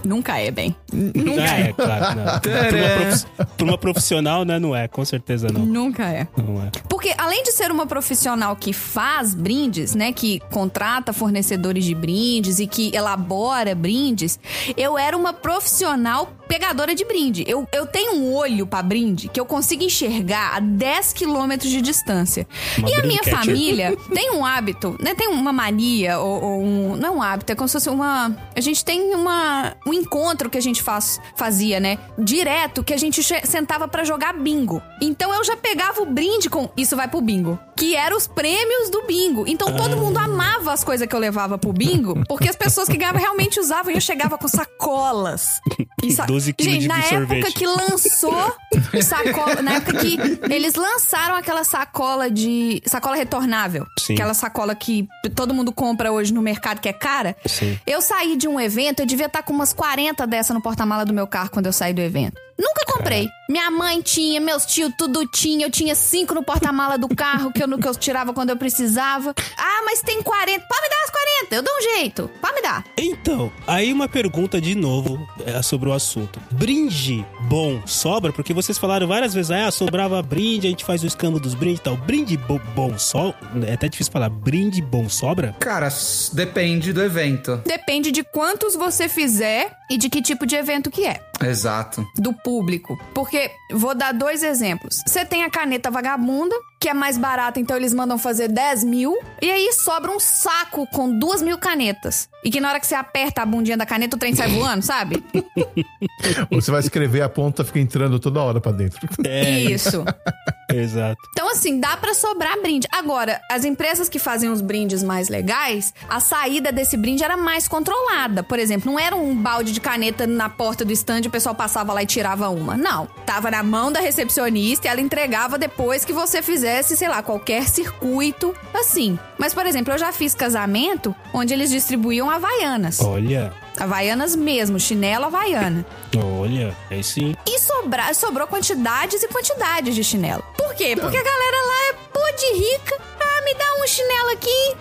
Nunca é, bem. Nunca Ah, é. é, claro. Não. [LAUGHS] Pra, uma pra uma profissional, né, não é. Com certeza não. Nunca é. Não é. Porque além de ser uma profissional que faz brindes, né, que contrata fornecedores de brindes e que elabora brindes, eu era uma profissional pegadora de brinde. Eu, eu tenho um olho pra brinde que eu consigo enxergar a 10 quilômetros de distância. Uma e a minha brinquete. família tem um hábito, né, tem uma mania ou, ou um, não é um hábito, é como se fosse uma, a gente tem uma um encontro que a gente faz, fazia, né, direto que a gente sentava pra jogar bingo. Então eu já pegava o brinde com isso vai pro bingo, que eram os prêmios do bingo. Então Ah. todo mundo amava as coisas que eu levava pro bingo, porque as pessoas que ganhavam realmente usavam e eu chegava com sacolas. [LAUGHS] E sa- 12 quilos Gente, de na sorvete. época que lançou sacola, na época que eles lançaram aquela sacola de sacola retornável, Sim. aquela sacola que todo mundo compra hoje no mercado que é cara. Sim. Eu saí de um evento, eu devia estar com umas 40 dessa no porta-mala do meu carro quando eu saí do evento. Nunca comprei. Minha mãe tinha, meus tios tudo tinha. Eu tinha cinco no porta-mala do carro que eu, que eu tirava quando eu precisava. Ah, mas tem 40. Pode me dar as 40, eu dou um jeito. Pode me dar. Então, aí uma pergunta de novo é, sobre o assunto. Brinde bom sobra? Porque vocês falaram várias vezes, ah, sobrava brinde, a gente faz o escambo dos brindes e tal. Brinde bo- bom só? É até difícil falar. Brinde bom sobra? Cara, depende do evento. Depende de quantos você fizer e de que tipo de evento que é. Exato. do público. Porque, vou dar dois exemplos. Você tem a caneta vagabunda, que é mais barata, então eles mandam fazer 10 mil. E aí sobra um saco com duas mil canetas. E que na hora que você aperta a bundinha da caneta, o trem sai voando, sabe? [LAUGHS] Ou você vai escrever a ponta, fica entrando toda hora pra dentro. É, Isso. [LAUGHS] exato. Então, assim, dá pra sobrar brinde. Agora, as empresas que fazem os brindes mais legais, a saída desse brinde era mais controlada. Por exemplo, não era um balde de caneta na porta do stand e o pessoal passava lá e tirava uma. Não. Tava na mão da recepcionista e ela entregava depois que você fizesse, sei lá, qualquer circuito assim. Mas, por exemplo, eu já fiz casamento onde eles distribuíam havaianas. Olha, Havaianas mesmo, chinelo havaiana. olha, aí sim. E sobra, sobrou quantidades e quantidades de chinelo. Por quê? Porque a galera lá é pô de rica. Ah, me dá um chinelo aqui.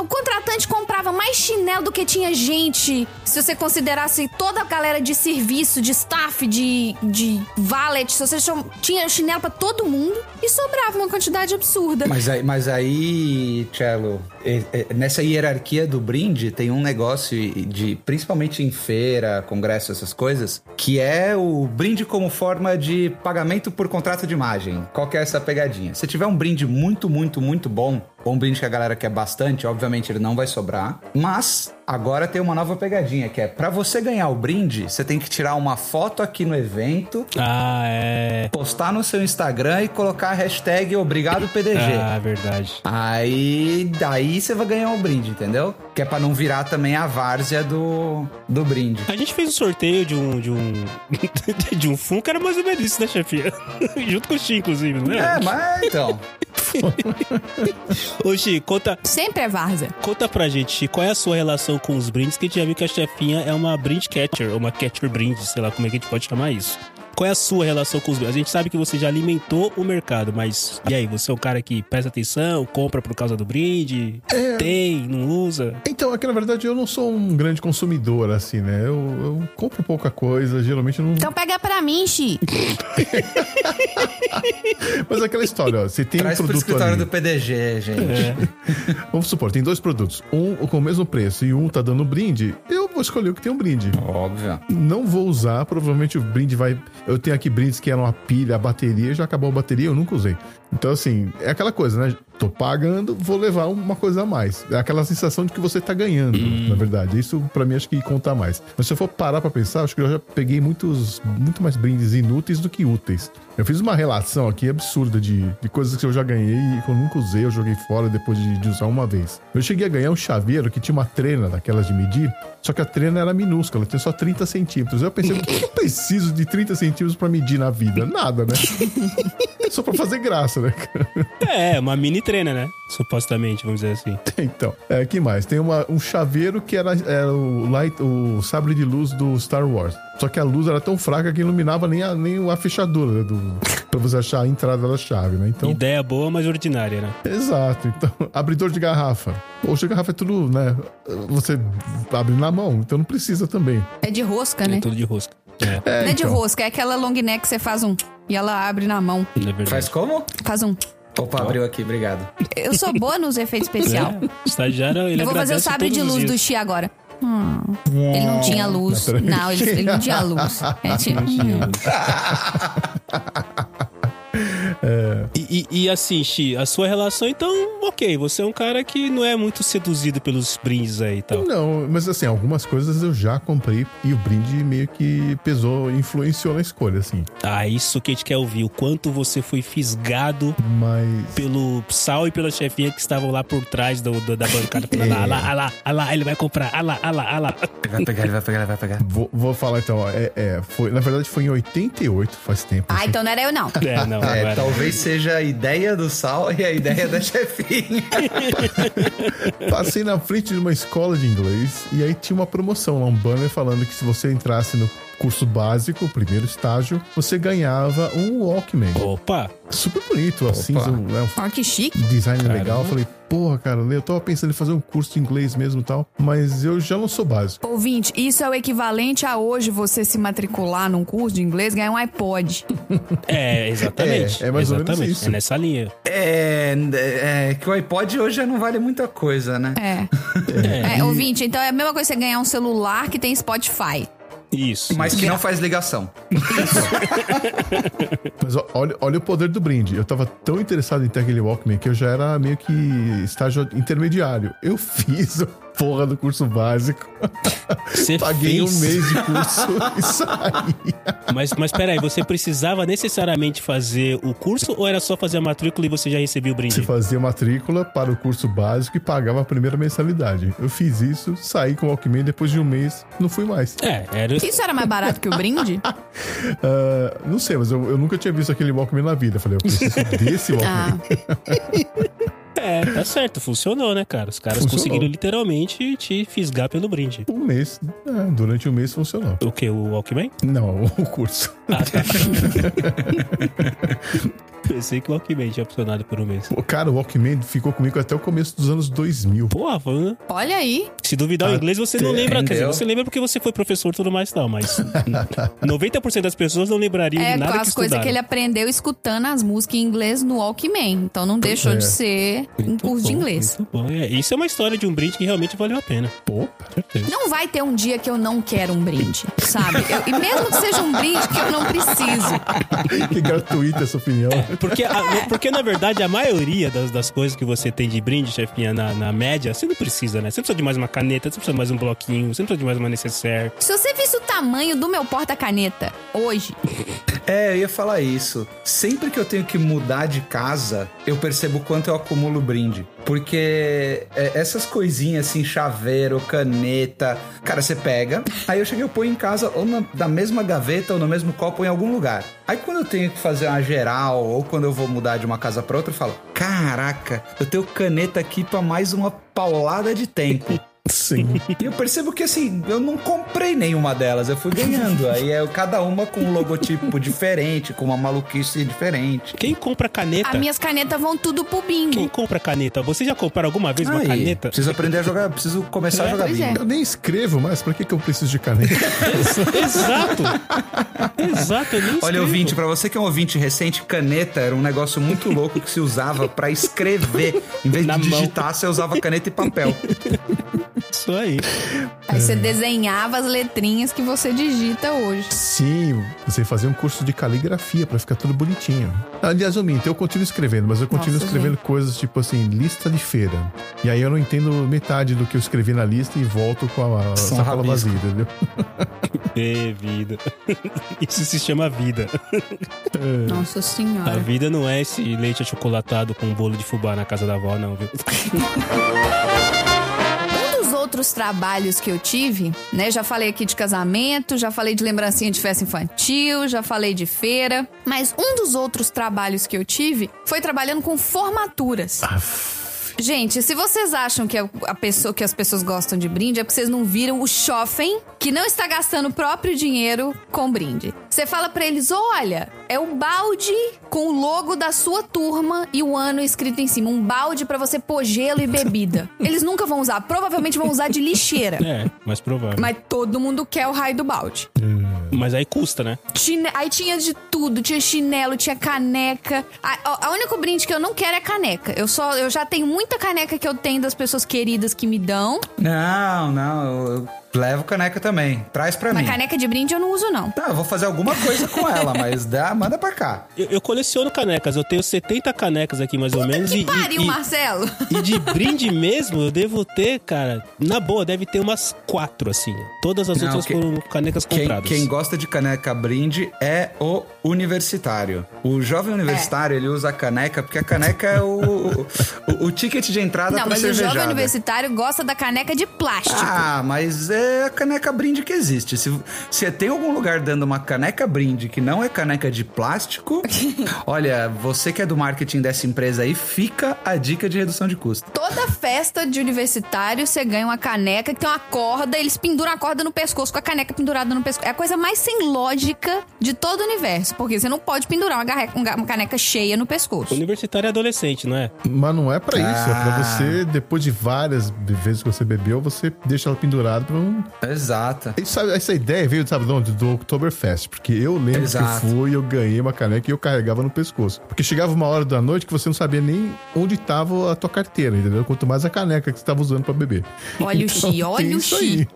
O contratante comprava mais chinelo do que tinha gente. Se você considerasse toda a galera de serviço, de staff, de, de valet, se você tinha chinelo pra todo mundo e sobrava uma quantidade absurda. Mas aí, mas aí Cello, é- é- nessa hierarquia do brinde, tem um negócio de, principalmente em feira, congresso, essas coisas, que é o brinde como forma de pagamento por contrato de imagem. Qual que é essa pegadinha? Se tiver um brinde muito, muito, muito bom, um brinde que a galera quer bastante, obviamente ele não vai sobrar, mas agora tem uma nova pegadinha, que é pra você ganhar o brinde, você tem que tirar uma foto aqui no evento, Ah, é. postar no seu Instagram e colocar a hashtag obrigado PDG. Ah, verdade. Aí, daí você vai ganhar o brinde, entendeu? Que é pra não virar também a várzea do, do brinde. A gente fez um sorteio de um. de um. [LAUGHS] de um Funko, era mais ou menos isso, né, chefia? [LAUGHS] Junto com o Xi, inclusive, não É, é? mas então. [LAUGHS] Ô, conta, Sempre é várzea. conta pra gente, qual é a sua relação com os brindes? Que a gente já viu que a chefinha é uma brinde catcher, ou uma catcher brinde, sei lá como é que a gente pode chamar isso. Qual é a sua relação com os brindes? A gente sabe que você já alimentou o mercado, mas e aí? Você é um cara que presta atenção, compra por causa do brinde? É. Tem, não usa? Então, é que na verdade eu não sou um grande consumidor, assim, né? Eu, eu compro pouca coisa, geralmente eu não. Então pega pra mim, Xi. [LAUGHS] Mas é aquela história, ó. Você tem Traz um pro produto escritório ali. do PDG, gente. É. Vamos supor, tem dois produtos. Um com o mesmo preço e um tá dando brinde. Eu vou escolher o que tem um brinde. Óbvio. Não vou usar, provavelmente o brinde vai. Eu tenho aqui brindes que eram a pilha, a bateria, já acabou a bateria, eu nunca usei. Então, assim, é aquela coisa, né? Tô pagando, vou levar uma coisa a mais. É aquela sensação de que você tá ganhando, na verdade. Isso, pra mim, acho que conta mais. Mas se eu for parar pra pensar, acho que eu já peguei muitos, muito mais brindes inúteis do que úteis. Eu fiz uma relação aqui absurda de, de coisas que eu já ganhei e que eu nunca usei, eu joguei fora depois de, de usar uma vez. Eu cheguei a ganhar um chaveiro que tinha uma trena daquelas de medir, só que a trena era minúscula, tinha só 30 centímetros. Eu pensei, o que eu [LAUGHS] preciso de 30 centímetros pra medir na vida? Nada, né? [LAUGHS] só pra fazer graça, né? É, uma mini treina, né? Supostamente, vamos dizer assim. [LAUGHS] Então, é, que mais? Tem uma, um chaveiro que era, era o, light, o sabre de luz do Star Wars. Só que a luz era tão fraca que iluminava nem a, nem a fechadura né, do, pra você achar a entrada da chave, né? Então, Ideia boa, mas ordinária, né? exato. Então, [LAUGHS] abridor de garrafa. Hoje a garrafa é tudo, né? Você abre na mão, então não precisa também. É de rosca, né? É tudo de rosca. É, É, Não é de então. rosca, é aquela long neck que você faz um e ela abre na mão. verdade. Faz como? Faz um. Opa, abriu aqui, obrigado. Eu sou boa nos efeitos [LAUGHS] especial. É, estagiário, ele Eu vou fazer o sabre de luz do. Xi agora. Hum, ele não tinha luz. Não, ele, ele não tinha luz. [LAUGHS] É, tinha- hum. [LAUGHS] E, e- e assim, Xi, a sua relação, então, ok, você é um cara que não é muito seduzido pelos brindes aí e tal. Não, mas assim, algumas coisas eu já comprei e o brinde meio que pesou, influenciou na escolha, assim. Ah, isso que a gente quer ouvir, o quanto você foi fisgado Mas. pelo Sal e pela chefinha que estavam lá por trás do, do- da bancada. Falando, ah lá, ah lá, ah lá, ele vai comprar, ah lá, ah lá, ah lá. Ele vai pegar, ele vai pegar, ele vai pegar. Vou, vou falar então, ó, é, é, foi, na verdade foi em 88, faz tempo. Ah, assim. então não era eu, não. É, não, não É, era. talvez seja a ideia do Sal e a ideia da chefinha. [LAUGHS] Passei na frente de uma escola de inglês e aí tinha uma promoção lá, um banner falando que se você entrasse no curso básico, o primeiro estágio, você ganhava um Walkman. Opa, Super bonito, assim, Opa. um, né, um Olha que chique. design Caramba. legal. Eu falei, porra, cara, eu tava pensando em fazer um curso de inglês mesmo e tal, mas eu já não sou básico. Ouvinte, isso é o equivalente a hoje você se matricular num curso de inglês, ganhar um iPod. [LAUGHS] é, exatamente. É, é mais ou menos exatamente, isso. É nessa linha. É, é que o iPod hoje já não vale muita coisa, né? [LAUGHS] É. É, ouvinte, então é a mesma coisa você ganhar um celular que tem Spotify. Isso. Mas que não faz ligação. [LAUGHS] Mas ó, olha, olha o poder do brinde. Eu tava tão interessado em ter aquele Walkman que eu já era meio que estágio intermediário. Eu fiz porra do curso básico. Você Paguei fez. um mês de curso [LAUGHS] e saí. Mas, mas peraí, você precisava necessariamente fazer o curso ou era só fazer a matrícula e você já recebia o Você brinde? fazia matrícula para o curso básico e pagava a primeira mensalidade. Eu fiz isso, saí com o Walkman depois de um mês, não fui mais. É, era. Isso era mais barato que o brinde? [LAUGHS] Ah, não sei, mas eu, eu nunca tinha visto aquele Walkman na vida. Eu falei, eu preciso [LAUGHS] desse Walkman. Ah, É, tá certo, funcionou, né, cara? Os caras Funcionou. conseguiram literalmente te fisgar pelo brinde. Um mês, é, durante um mês funcionou. O que? O Walkman? Não, [LAUGHS] o curso. [LAUGHS] Pensei que o Walkman tinha funcionado por um mês. O Cara, o Walkman ficou comigo até o começo dos anos 2000. Porra, né? olha aí. Se duvidar o inglês, você não lembra. Quer dizer, você lembra porque você foi professor e tudo mais e tal, mas [LAUGHS] 90% das pessoas não lembrariam É de com nada que as coisas estudaram. que ele aprendeu escutando as músicas em inglês no Walkman. Então não deixou é. de ser um Muito curso de bom, inglês. muito bom. É, isso é uma história de um brinde que realmente valeu a pena. Pô, Certeza. Não vai ter um dia que eu não quero um brinde, sabe? Eu- e mesmo que seja um brinde que eu não preciso. [LAUGHS] que gratuita essa opinião. Porque, a- porque, na verdade, a maioria das, das coisas que você tem de brinde, chefinha, na, na média, você não precisa, né? Você precisa de mais uma caneta, você precisa de mais um bloquinho, você não precisa de mais uma necessaire. Se você visse o tamanho do meu porta-caneta hoje, É, eu ia falar isso. Sempre que eu tenho que mudar de casa, eu percebo o quanto eu acumulo brinde. Porque é, essas coisinhas assim, chaveiro, caneta, cara, você pega, aí eu cheguei, eu ponho em casa, ou na, na mesma gaveta, ou no mesmo copo, ou em algum lugar. Aí quando eu tenho que fazer uma geral, ou quando eu vou mudar de uma casa pra outra, eu falo: caraca, eu tenho caneta aqui pra mais uma paulada de tempo. [LAUGHS] Sim. E eu percebo que assim, eu não comprei nenhuma delas, eu fui ganhando. Aí é cada uma com um logotipo diferente, com uma maluquice diferente. Quem compra caneta? as minhas canetas vão tudo pro Quem bingo. compra caneta? Você já compraram alguma vez uma Aí, caneta? Preciso aprender a jogar, preciso começar a jogar Pois é. bingo. Eu nem escrevo mais, pra que, que eu preciso de caneta? [LAUGHS] Exato! Exato, eu nem Olha, escrevo. ouvinte, pra você que é um ouvinte recente, caneta era um negócio muito louco que se usava pra escrever. Em vez Na de mão. digitar, você usava caneta e papel. [LAUGHS] Isso aí. Aí você desenhava as letrinhas que você digita hoje. Sim, você fazia um curso de caligrafia pra ficar tudo bonitinho. Aliás, eu minto, eu continuo escrevendo, mas eu continuo Nossa, escrevendo coisas tipo assim, lista de feira. E aí eu não entendo metade do que eu escrevi na lista e volto com a, a um sacola rabisco. vazia, entendeu? [LAUGHS] É vida. [LAUGHS] Isso se chama vida. Nossa A senhora. vida não é esse leite achocolatado com bolo de fubá na casa da avó, não, viu? [LAUGHS] Outros trabalhos que eu tive, né? Já falei aqui de casamento, já falei de lembrancinha de festa infantil, já falei de feira. Mas um dos outros trabalhos que eu tive foi trabalhando com formaturas. Gente, se vocês acham que a pessoa que as pessoas gostam de brinde, é porque vocês não viram o shopping que não está gastando o próprio dinheiro com brinde. Você fala pra eles: olha, é um balde com o logo da sua turma e o ano escrito em cima. Um balde pra você pôr gelo e bebida. [LAUGHS] Eles nunca vão usar, provavelmente vão usar de lixeira. É, mais provável. Mas todo mundo quer o raio do balde. Mas aí custa, né? Chine- Aí tinha de tudo, tinha chinelo, tinha caneca. A, a, a único brinde que eu não quero é caneca. Eu só, eu já tenho muita caneca que eu tenho das pessoas queridas que me dão. Não, não, eu, levo caneca também. Traz pra Mas mim. caneca de brinde eu não uso, não. Tá, eu vou fazer alguma coisa com ela, [LAUGHS] mas dá, manda pra cá. Eu, eu coleciono canecas, eu tenho 70 canecas aqui mais ou menos. Que e, pariu, e, Marcelo! e de [LAUGHS] brinde mesmo, eu devo ter, cara, na boa, deve ter umas quatro, assim. Todas as Não, outras que- foram canecas Quem, compradas. quem gosta de caneca brinde é o universitário. O jovem universitário, ele usa a caneca porque a caneca é o, o, o- ticket de entrada Não, pra mas o jovem universitário gosta da caneca de plástico. Ah, mas é a caneca brinde que existe. Se, se tem algum lugar dando uma caneca brinde que não é caneca de plástico, [LAUGHS] olha, você que é do marketing dessa empresa aí, fica a dica de redução de custo. Toda festa de universitário, você ganha uma caneca que tem uma corda, eles penduram a corda no pescoço com a caneca pendurada no pescoço. É a coisa mais sem lógica de todo o universo, porque você não pode pendurar uma, garre- um ga- uma caneca cheia no pescoço. Universitário é adolescente, não é? Mas não é pra isso, é pra Ah. você, depois de várias vezes que você bebeu, você deixa ela pendurada pra não. Exato. E sabe, essa ideia veio, sabe de onde? Do Oktoberfest. Porque eu lembro Exato. que eu fui, eu ganhei uma caneca e eu carregava no pescoço. Porque chegava uma hora da noite que você não sabia nem onde tava a tua carteira, entendeu? Quanto mais a caneca que você tava usando pra beber. Olha o Então, chi, olha o chi.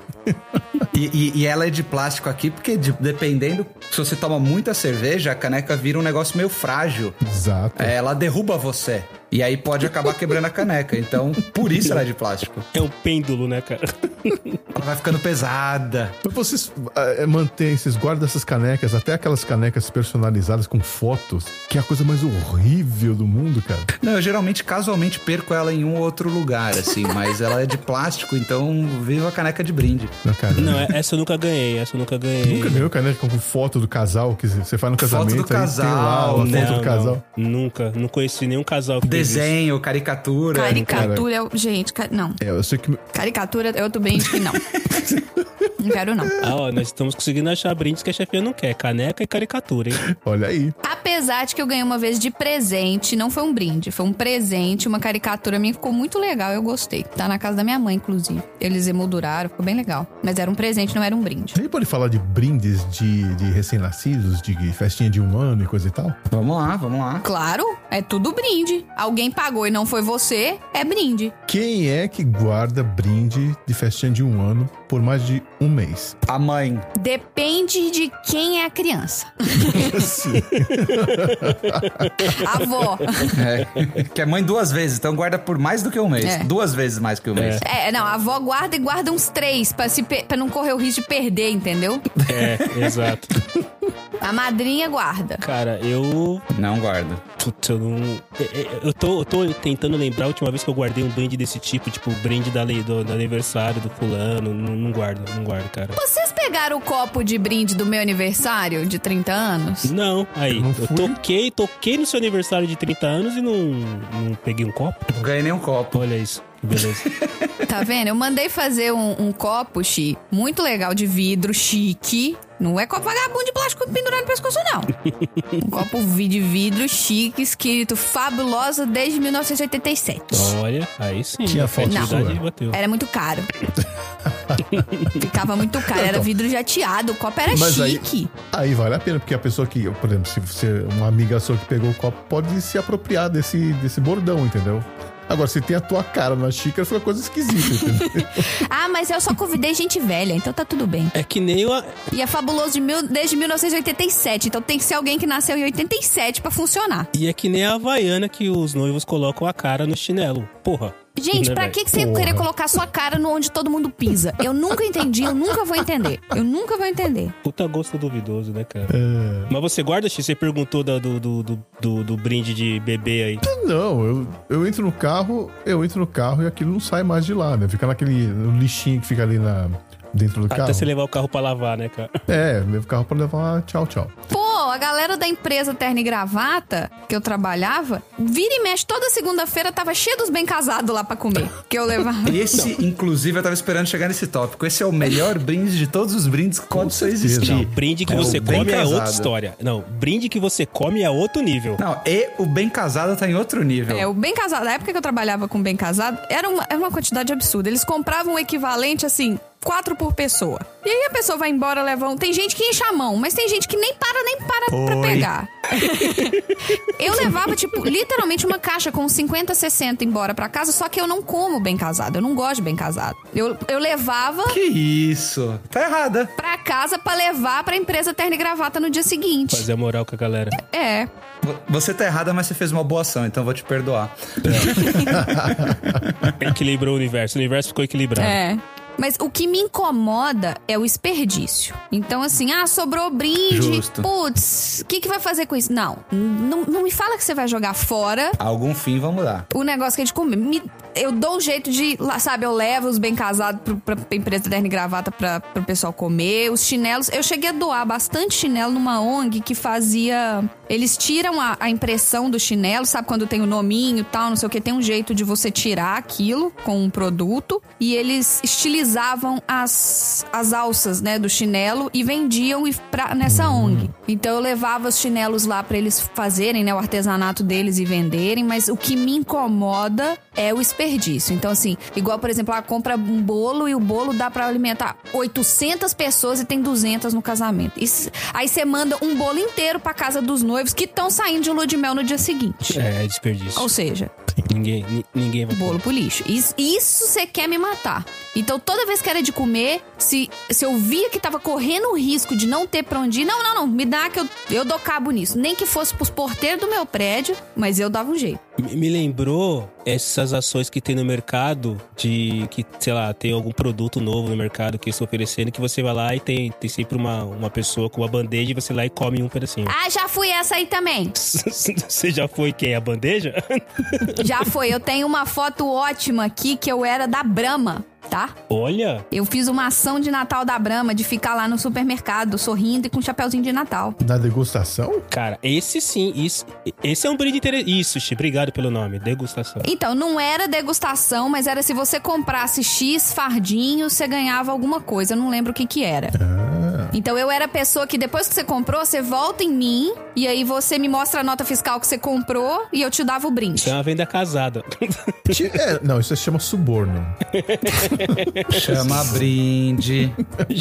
E, e- e ela é de plástico aqui, porque de- dependendo, se você toma muita cerveja, a caneca vira um negócio meio frágil. Exato. É, ela derruba você. E aí pode acabar quebrando a caneca. Então, por isso ela é de plástico. É um pêndulo, né, cara? Ela vai ficando pesada. Mas vocês ah, mantêm, vocês guardam essas canecas, até aquelas canecas personalizadas com fotos, que é a coisa mais horrível do mundo, cara. Não, eu geralmente, casualmente, perco ela em um ou outro lugar, assim. mas ela é de plástico, então viva a caneca de brinde. Não, cara. Não, é- essa eu nunca ganhei, essa eu nunca ganhei. Nunca ganhou caneca com foto do casal que você faz no casamento, do aí tem lá casal, a foto Não, do casal. não, nunca. Não conheci nenhum casal que Desenho, caricatura. Caricatura é o. Gente, ca- não. É, eu sei que Caricatura é outro brinde que não. [LAUGHS] não quero, não. Ah, ó, nós estamos conseguindo achar brindes que a chefia não quer. Caneca e caricatura, hein? [LAUGHS] Olha aí. Apesar de que eu ganhei uma vez de presente, não foi um brinde, foi um presente, uma caricatura minha, ficou muito legal, eu gostei. Tá na casa da minha mãe, inclusive. Eles emolduraram, ficou bem legal. Mas era um presente, não era um brinde. Gente pode falar de brindes de, de recém-nascidos, de festinha de um ano e coisa e tal? Vamos lá, vamos lá. Claro, é tudo brinde. Alguém pagou e não foi você, é brinde. Quem é que guarda brinde de festinha de um ano por mais de um mês? A mãe. Depende de quem é a criança. Sim. [LAUGHS] A avó. É, que é mãe duas vezes, então guarda por mais do que um mês. É. Duas vezes mais que um mês. É, não, a avó guarda e guarda uns três pra, se pra não correr o risco de perder, entendeu? É, exato. [LAUGHS] A madrinha guarda. Cara, eu. Não guarda. Putz, eu não. Eu tô, eu tô tentando lembrar a última vez que eu guardei um brinde desse tipo, tipo, brinde da lei do, do aniversário do fulano. Não, não guardo, não guardo, cara. Vocês pegaram o copo de brinde do meu aniversário de 30 anos? Não, aí, não eu toquei, toquei no seu aniversário de 30 anos e não, não peguei um copo. Não ganhei nem um copo. Olha isso, beleza. [LAUGHS] Tá vendo? Eu mandei fazer um, um copo, Xi, muito legal, de vidro, chique. Não é copo vagabundo de plástico pendurado no pescoço, não. [LAUGHS] Um copo de vidro chique, escrito fabulosa desde 1987. Olha, aí sim, Tinha a foto bateu. Era muito caro. [LAUGHS] Ficava muito caro, era vidro jateado, o copo era Mas aí- chique. Aí vale a pena, porque a pessoa que, por exemplo, se você, uma amiga sua que pegou o copo, pode se apropriar desse, desse bordão, entendeu? Agora, se tem a tua cara na xícara, fica coisa esquisita, entendeu? [LAUGHS] Ah, mas eu só convidei gente velha, então tá tudo bem. É que nem a, E é fabuloso de mil, desde 1987, então tem que ser alguém que nasceu em 87 pra funcionar. E é que nem a Havaiana que os noivos colocam a cara no chinelo. Porra, Gente, Né, pra que, que você ia Porra. querer colocar sua cara no onde todo mundo pisa? Eu nunca entendi, eu nunca vou entender. Eu nunca vou entender. Puta gosto duvidoso, né, cara? É. Mas você guarda, X? Você perguntou da- do, do, do, do, do brinde de bebê aí. Não, eu, eu entro no carro, eu entro no carro e aquilo não sai mais de lá, né? Fica naquele lixinho que fica ali na, dentro do carro. Até você levar o carro pra lavar, né, cara? É, meu carro pra levar tchau, tchau. Pô, a galera da empresa Terno e Gravata, que eu trabalhava, vira e mexe, toda segunda-feira tava cheio dos bem casados lá pra comer. Que eu levava. [LAUGHS] Esse, inclusive, eu tava esperando chegar nesse tópico. Esse é o melhor brinde de todos os brindes que pode só existir. Não, brinde que É o você come é outra casado. história. Não, brinde que você come é outro nível. Não, e o bem casado tá em outro nível. É, o bem casado, na época que eu trabalhava com bem casado, era uma, era uma quantidade absurda. Eles compravam o equivalente, assim, quatro por pessoa. E aí a pessoa vai embora, leva um... Tem gente que enche a mão, mas tem gente que nem para, nem para pra Oi. pegar. [LAUGHS] eu levava, tipo, literalmente uma caixa com 50, 60 embora pra casa, só que eu não como bem casado. Eu não gosto de bem casado. Eu, eu levava Que isso? Tá errada. pra casa pra levar pra empresa terno e gravata no dia seguinte. Fazer a moral com a galera. É. Vo- Você tá errada, mas você fez uma boa ação, então eu vou te perdoar. [LAUGHS] Equilibrou o universo. O universo ficou equilibrado. É. Mas o que me incomoda é o desperdício. Então, assim, ah, sobrou brinde. Justo. Putz, o que, que vai fazer com isso? Não, não, não me fala que você vai jogar fora Algum fim vamos dar. o negócio que é de comer. Me- eu dou um jeito de, lá, sabe, eu levo os bem casados pra, pra empresa terno e gravata pra, pro pessoal comer. Os chinelos, eu cheguei a doar bastante chinelo numa ONG que fazia. Eles tiram a, a impressão do chinelo, sabe, quando tem o nominho e tal, não sei o que, tem um jeito de você tirar aquilo com um produto. E eles estilizavam as, as alças, né, do chinelo e vendiam pra, nessa ONG. Então eu levava os chinelos lá pra eles fazerem, né, o artesanato deles e venderem, mas o que me incomoda é o desperdício. Então assim, igual por exemplo, a compra um bolo e o bolo dá pra alimentar 800 pessoas e tem 200 no casamento. Isso- aí você manda um bolo inteiro pra casa dos noivos que estão saindo de lua de mel no dia seguinte. É desperdício. Ou seja, [LAUGHS] Ninguém, ni- ninguém vai. bolo pro lixo. Isso, isso você quer me matar. Então, toda vez que era de comer, se, se eu via que tava correndo o risco de não ter pra onde ir, não, não, não, me dá que eu, eu dou cabo nisso. Nem que fosse pros porteiros do meu prédio, mas eu dava um jeito. Me lembrou essas ações que tem no mercado de que, sei lá, tem algum produto novo no mercado que estão oferecendo que você vai lá e tem, tem sempre uma, uma pessoa com uma bandeja e você lá e come um pedacinho. Ah, já fui essa aí também. [LAUGHS] Você já foi quem? A bandeja? Já foi. Eu tenho uma foto ótima aqui que eu era da Brahma, tá? Olha, Eu fiz uma ação de Natal da Brahma, de ficar lá no supermercado sorrindo e com um chapéuzinho de Natal. Na degustação? cara, esse sim, isso, esse é um brinde interessante. Isso, Xi, obrigado pelo nome, degustação. Então, não era degustação, mas era se você comprasse X fardinhos, você ganhava alguma coisa. Eu não lembro o que que era. Então, eu era a pessoa que depois que você comprou, você volta em mim e aí você me mostra a nota fiscal que você comprou e eu te dava o brinde. Isso é uma venda casada. [LAUGHS] É, não, isso se chama suborno. [LAUGHS] [LAUGHS] Chama brinde.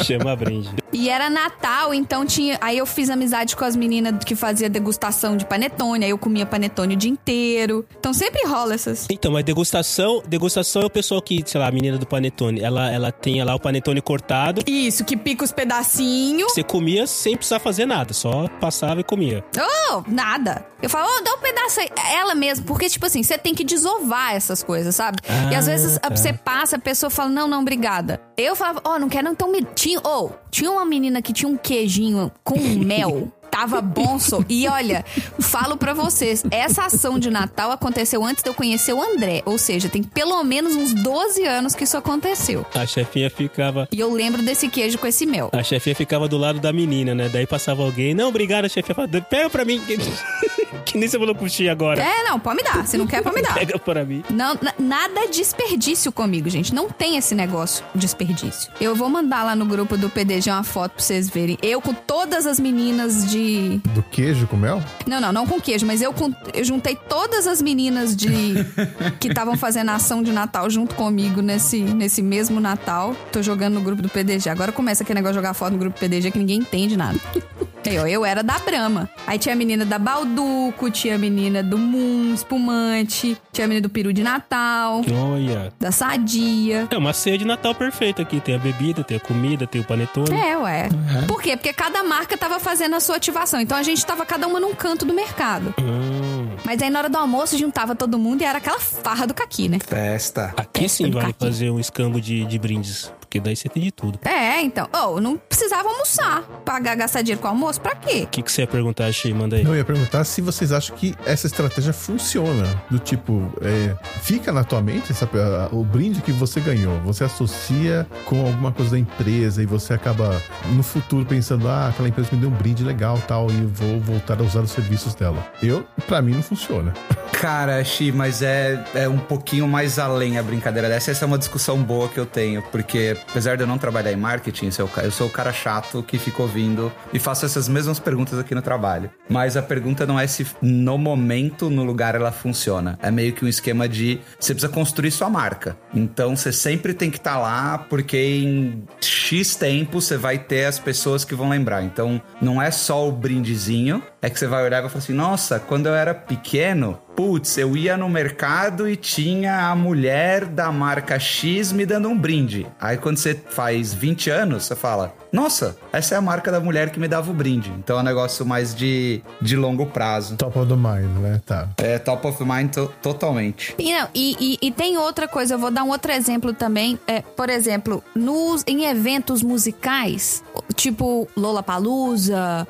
Chama brinde. E era Natal, então tinha. Aí eu fiz amizade com as meninas que fazia degustação de panetone, aí eu comia panetone o dia inteiro. Então sempre rola essas. Então, mas degustação, degustação é o pessoal que, sei lá, a menina do panetone, ela, ela tem lá o panetone cortado, Isso, que pica os pedacinhos. você comia sem precisar fazer nada, só passava e comia. Oh, nada. Eu falo, oh, dá um pedaço aí. Ela mesmo, porque, tipo assim, você tem que desovar essas coisas, sabe? e às Ah, vezes tá. você passa, a pessoa fala, não, não, obrigada. Eu falava, ó, não quero, não, então me. Tinha, oh, tinha uma menina que tinha um queijinho com mel. [LAUGHS] Tava bom, só. E olha, falo pra vocês, essa ação de Natal aconteceu antes de eu conhecer o André. Ou seja, tem pelo menos uns 12 anos que isso aconteceu. A chefinha ficava. E eu lembro desse queijo com esse mel. A chefinha ficava do lado da menina, né? Daí passava alguém. Não, obrigado, a chefinha pega pra mim. [LAUGHS] [LAUGHS] que nem você falou com o Xi agora. É, não, pode me dar. Se não quer, pode me dar. Pega pra mim. Não, na- nada desperdício comigo, gente. Não tem esse negócio de desperdício. Eu vou mandar lá no grupo do PDG uma foto pra vocês verem. Eu com todas as meninas de. Do queijo com mel? Não, não, não com queijo, mas eu, com... eu juntei todas as meninas de. [LAUGHS] que estavam fazendo a ação de Natal junto comigo nesse, nesse mesmo Natal. Tô jogando no grupo do PDG. Agora começa aquele negócio de jogar foto no grupo do PDG que ninguém entende nada. [LAUGHS] Eu, eu era da Brahma. Aí tinha a menina da Balduco, tinha a menina do Moon, espumante, tinha a menina do peru de Natal, Olha. da Sadia. É uma ceia de Natal perfeita aqui. Tem a bebida, tem a comida, tem o panetone. É, ué. Por quê? Porque cada marca tava fazendo a sua ativação. Então a gente tava cada uma num canto do mercado. Hum. Mas aí na hora do almoço juntava todo mundo e era aquela farra do caqui, né? Festa. Aqui sim do vale caqui. fazer um escambo de, de brindes. Porque daí você tem de tudo. É, então. Oh, não precisava almoçar. Pagar, gastar dinheiro com almoço? Pra quê? O que, que você ia perguntar, Xi? Manda aí. Não, eu ia perguntar se vocês acham que essa estratégia funciona. Do tipo, é, fica na tua mente essa- a- o brinde que você ganhou. Você associa com alguma coisa da empresa e você acaba no futuro pensando, ah, aquela empresa me deu um brinde legal tal, e eu vou voltar a usar os serviços dela. Eu, pra mim, não funciona. [LAUGHS] Cara, Xi, mas é, é um pouquinho mais além a brincadeira dessa. Essa é uma discussão boa que eu tenho, porque apesar de eu não trabalhar em marketing, eu sou, o ca- eu sou o cara chato que fica ouvindo e faço essas mesmas perguntas aqui no trabalho. Mas a pergunta não é se no momento, no lugar, ela funciona. É meio que um esquema de você precisa construir sua marca. Então você sempre tem que estar lá, porque em X tempo você vai ter as pessoas que vão lembrar. Então não é só o brindezinho, é que você vai olhar e vai falar assim: nossa, quando eu era pequeno, putz, eu ia no mercado e tinha a mulher da marca X me dando um brinde. Aí quando você faz 20 anos, você fala: nossa, essa é a marca da mulher que me dava o brinde. Então é um negócio mais de, de longo prazo. Top of the mind, né? Tá. É top of mind to- totalmente. E, não, e, e- e tem outra coisa, eu vou dar um outro exemplo também. É, por exemplo, nos, em eventos musicais, tipo Lollapalooza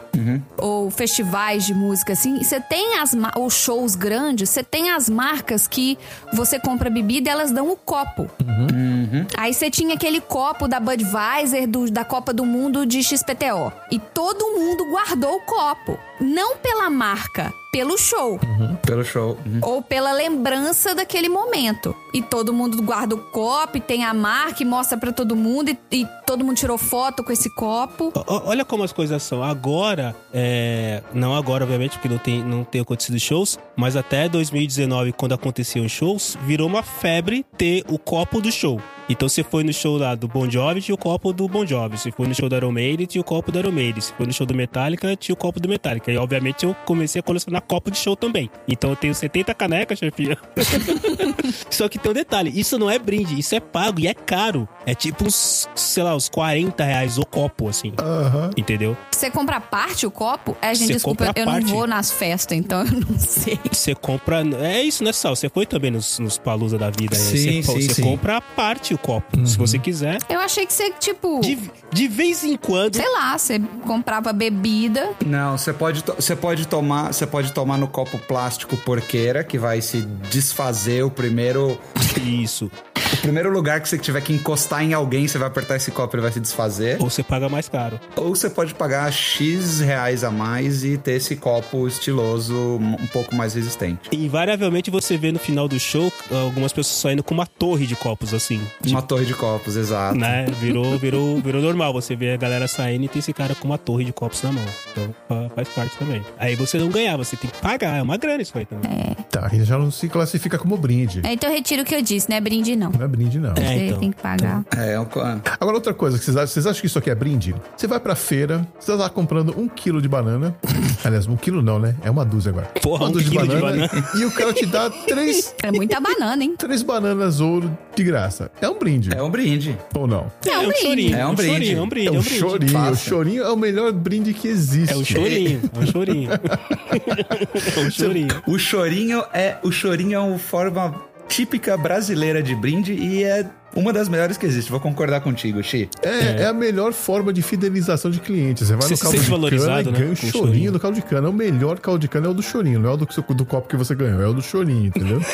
ou festivais de música assim, você tem as ou shows grandes, você tem as marcas que você compra bebida e elas dão o copo. Aí você tinha aquele copo da Budweiser do- da Copa do Mundo de XPTO. E todo mundo guardou o copo. Não pela marca, pelo show Pelo show. Uhum. ou pela lembrança daquele momento. E todo mundo guarda o copo, e tem a marca e mostra pra todo mundo, e, e todo mundo tirou foto com esse copo. O- o- Olha como as coisas são. Agora, é, não agora, obviamente, porque não tem, não tem acontecido shows, mas até 2019, quando aconteciam shows, virou uma febre ter o copo do show. Então você foi no show lá do Bon Jovi, tinha o copo do Bon Jovi. Se foi no show do Iron Maiden, tinha o copo do Iron Maiden. Se foi no show do Metallica, tinha o copo do Metallica. E obviamente eu comecei a colecionar copo de show também. Então eu tenho 70 canecas, chefinha. [LAUGHS] Só que tem um detalhe, isso não é brinde, isso é pago e é caro. É tipo uns, sei lá, uns 40 reais o copo, assim. Entendeu? Você compra parte o copo? É, gente, Você desculpa, eu não parte. vou nas festas, então eu não sei. Você compra. É isso, né, Sal? Você foi também nos, nos Palusa da vida. né? Sim, você, sim, você sim. compra a parte o copo, se você quiser. Eu achei que você, tipo, De, de vez em quando. sei lá, você comprava bebida. Não, você pode, você pode tomar, você pode tomar no copo plástico porqueira que vai se desfazer o primeiro, Isso. o primeiro lugar que você tiver que encostar em alguém, você vai apertar esse copo, ele vai se desfazer. Ou você paga mais caro. Ou você pode pagar X reais a mais e ter esse copo estiloso um pouco mais resistente. Invariavelmente você vê no final do show algumas pessoas saindo com uma torre de copos, assim. Uma torre de copos, exato. Né? Virou, [LAUGHS] virou, virou normal. Você vê a galera saindo e tem esse cara com uma torre de copos na mão. Então fa- faz parte também. Aí você não ganhar, você tem que pagar. É uma grana isso aí também. Tá, e já não se classifica como brinde. Então eu retiro o que eu disse, não é brinde, não. Não é brinde, não. É, Você então. tem que pagar. É, um co- Agora, outra coisa, que vocês acham, vocês acham que isso aqui é brinde? Você vai pra feira, você tá lá comprando um quilo de banana. [LAUGHS] Aliás, um quilo não, né? É uma dúzia agora. Porra, uma um dúzia quilo de banana. E o cara te dá três, [LAUGHS] É muita banana, hein? três bananas ouro de graça. É um brinde. é um brinde. Ou não? É um brinde. chorinho. É um brinde. é um brinde. É é um um brinde. chorinho. O chorinho é o melhor brinde que existe. É um chorinho, é um [LAUGHS] chorinho. é um chorinho. O chorinho é o chorinho é uma forma típica brasileira de brinde e é uma das melhores que existe. Vou concordar contigo, Xi. É, é a melhor forma de fidelização de clientes. Você vai Você no se caldo sente de valorizado, cana né, e ganha o chorinho, chorinho. do caldo de cana. É o melhor caldo de cana é o do chorinho, não é o do, do copo que você ganhou, é o do chorinho, entendeu? [LAUGHS]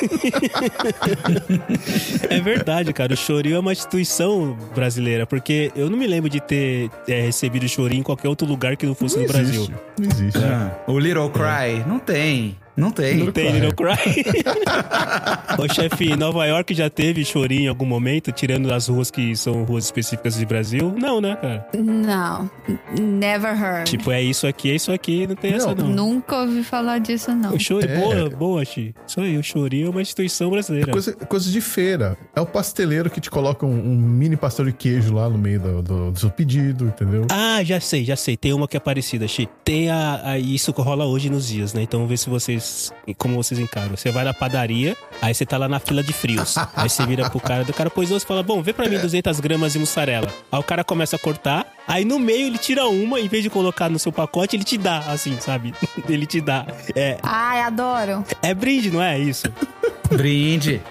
É verdade, cara. O chorinho é uma instituição brasileira, porque eu não me lembro de ter é, recebido chorinho em qualquer outro lugar que não fosse não no Brasil. existe. Não existe. Ah, O Little Cry, não tem. Não tem. Little Tem [LAUGHS] Cry. Little [LAUGHS] Cry. Ô, chefe, Nova York já teve chorinho em algum momento, tirando as ruas que são ruas específicas de Brasil? Não, né, cara? Não. Never heard. Tipo, é isso aqui, é isso aqui, não tem essa não. Nunca ouvi falar disso, não. O show é É. boa, boa, Xi. Isso aí, o chorinho é uma instituição brasileira. Coisa, coisa de feira. É o pasteleiro que te coloca um, um mini pastel de queijo lá no meio do, do- do seu pedido, entendeu? Ah, já sei, já sei. Tem uma que é parecida, Xi. Tem a, a- isso que rola hoje nos dias, né? Então vamos ver se vocês. Como vocês encaram. Você vai na padaria, aí você tá lá na fila de frios. [LAUGHS] aí você vira pro cara, do cara, pois precisou, você fala, bom, vê pra mim 200 gramas de mussarela. Aí o cara começa a cortar, aí no meio ele tira uma, em vez de colocar no seu pacote, ele te dá, assim, sabe? [LAUGHS] ele te dá. É, Ai, adoro. é brinde, não é isso? Brinde. [LAUGHS]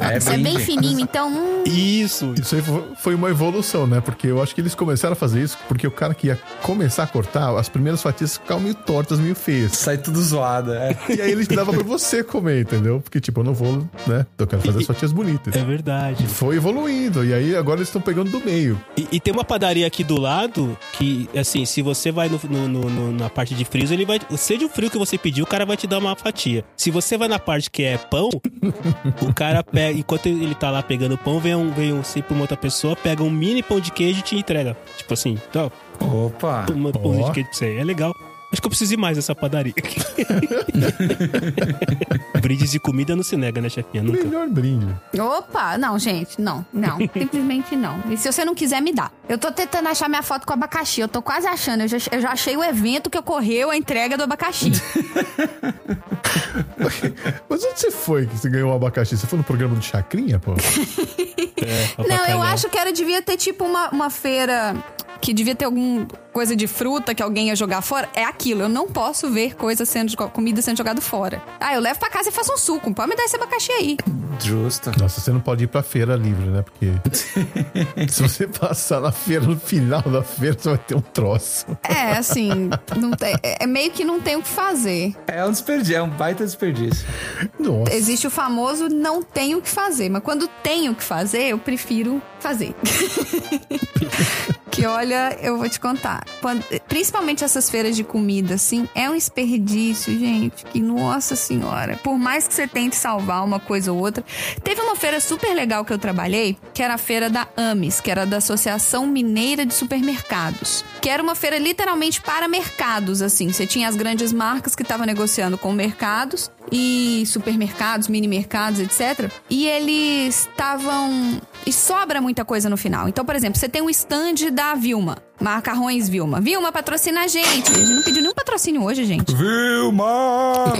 É Isso é bem brinde. fininho, então. hum, Isso. Isso aí fo- foi uma evolução, né? Porque eu acho que eles começaram a fazer isso porque o cara que ia começar a cortar, as primeiras fatias ficavam meio tortas, meio feias. Sai tudo zoado, é. E aí ele dava pra você comer, entendeu? Porque, tipo, eu não vou, né? Eu quero fazer as fatias bonitas. É verdade. E foi evoluindo. E aí agora eles estão pegando do meio. E, e tem uma padaria aqui do lado que, assim, se você vai no, no- no- no- na parte de frios, ele vai. Seja o frio que você pediu, o cara vai te dar uma fatia. Se você vai na parte que é pão, [LAUGHS] o cara pega. Enquanto ele tá lá pegando pão, vem um, vem um sempre uma outra pessoa, pega um mini pão de queijo e te entrega. Tipo assim, então, Opa. pão Ó. de queijo pra você. É legal. Acho que eu preciso ir mais dessa padaria. [LAUGHS] Brindes de comida não se nega, né, chefinha? Nunca. Melhor brinde. Opa, não, gente, não, não, [LAUGHS] simplesmente não. E se você não quiser, me dá. Eu tô tentando achar minha foto com abacaxi, eu tô quase achando. Eu já, eu já achei o evento que ocorreu a entrega do abacaxi. [LAUGHS] Mas onde você foi que você ganhou o abacaxi? Você foi no programa do Chacrinha, pô? É, Não, eu acho que era, devia ter tipo uma, uma feira que devia ter alguma coisa de fruta que alguém ia jogar fora. É aquilo, eu não posso ver coisa sendo, comida sendo jogada fora. Ah, eu levo pra casa e faço um suco. Pode me dar esse abacaxi aí. Justo. Nossa, você não pode ir pra feira livre, né? Porque [LAUGHS] se você passar na feira, no final da feira, você vai ter um troço. É, assim, não tem- é é meio que não tem o que fazer. É um desperdício, é um baita desperdício. Nossa. Existe o famoso não tenho o que fazer, mas quando tenho o que fazer, eu prefiro fazer. [LAUGHS] que olha, eu vou te contar. Quando- principalmente essas feiras de comida, assim, é um desperdício, gente. Que nossa senhora. Por mais que você tente salvar uma coisa ou outra. Teve uma feira super legal que eu trabalhei, que era a feira da AMES, que era da Associação Mineira de Supermercados. Que era uma feira literalmente para mercados, assim. Você tinha as grandes marcas que estavam negociando com mercados e supermercados, mini mercados, etc. E eles estavam. E sobra muita coisa no final. Então, por exemplo, você tem um stand da Vilma. Macarrões Vilma. Vilma patrocina a gente. A gente não pediu nenhum patrocínio hoje, gente. Vilma!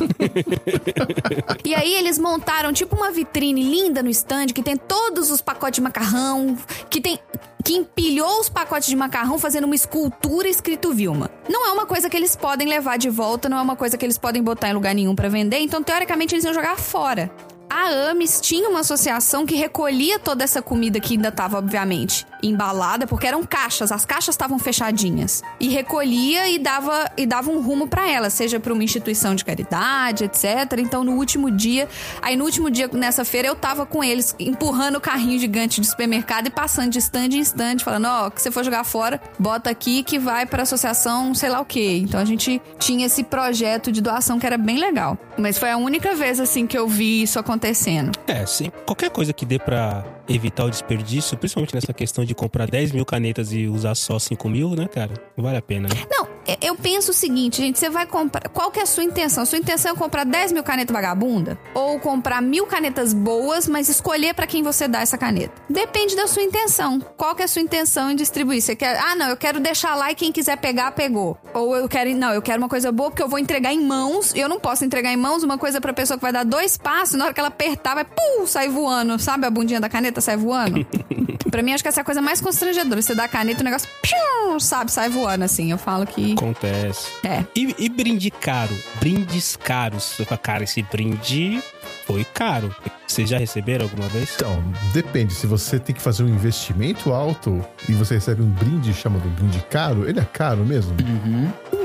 E aí eles montaram tipo uma vitrine linda no stand que tem todos os pacotes de macarrão, que tem que empilhou os pacotes de macarrão fazendo uma escultura escrito Vilma. Não é uma coisa que eles podem levar de volta, não é uma coisa que eles podem botar em lugar nenhum pra vender, então teoricamente eles iam jogar fora. A Ames tinha uma associação que recolhia toda essa comida que ainda estava, obviamente, embalada, porque eram caixas, as caixas estavam fechadinhas. E recolhia e dava, e dava um rumo para ela, seja para uma instituição de caridade, etc. Então, no último dia, aí no último dia nessa feira, eu tava com eles, empurrando o carrinho gigante de supermercado e passando de stand em stand, falando: Ó, que você for jogar fora, bota aqui que vai pra associação, sei lá o quê. Então, a gente tinha esse projeto de doação que era bem legal. Mas foi a única vez, assim, que eu vi isso acontecendo. É, sim. Qualquer coisa que dê pra evitar o desperdício, principalmente nessa questão de comprar 10 mil canetas e usar só 5 mil, né, cara? Não vale a pena, né? Não, eu penso o seguinte, gente, você vai comprar. Qual que é a sua intenção? A sua intenção é comprar 10 mil canetas vagabunda? Ou comprar mil canetas boas, mas escolher pra quem você dá essa caneta? Depende da sua intenção. Qual que é a sua intenção em distribuir? Você quer. Ah, não, eu quero deixar lá e quem quiser pegar, pegou. Ou eu quero. Não, eu quero uma coisa boa porque eu vou entregar em mãos. Eu não posso entregar em mãos uma coisa pra pessoa que vai dar dois passos, na hora que ela apertar, vai pum, sai voando. Sabe a bundinha da caneta sai voando? [LAUGHS] pra mim, acho que essa é a coisa mais constrangedora. Você dá a caneta e o negócio, piu, sabe, sai voando assim. Eu falo que. Acontece. É. E, e brinde caro? Brindes caros. Cara, esse brinde foi caro. Vocês já receberam alguma vez? Então, depende. Se você tem que fazer um investimento alto e você recebe um brinde chamado brinde caro, ele é caro mesmo?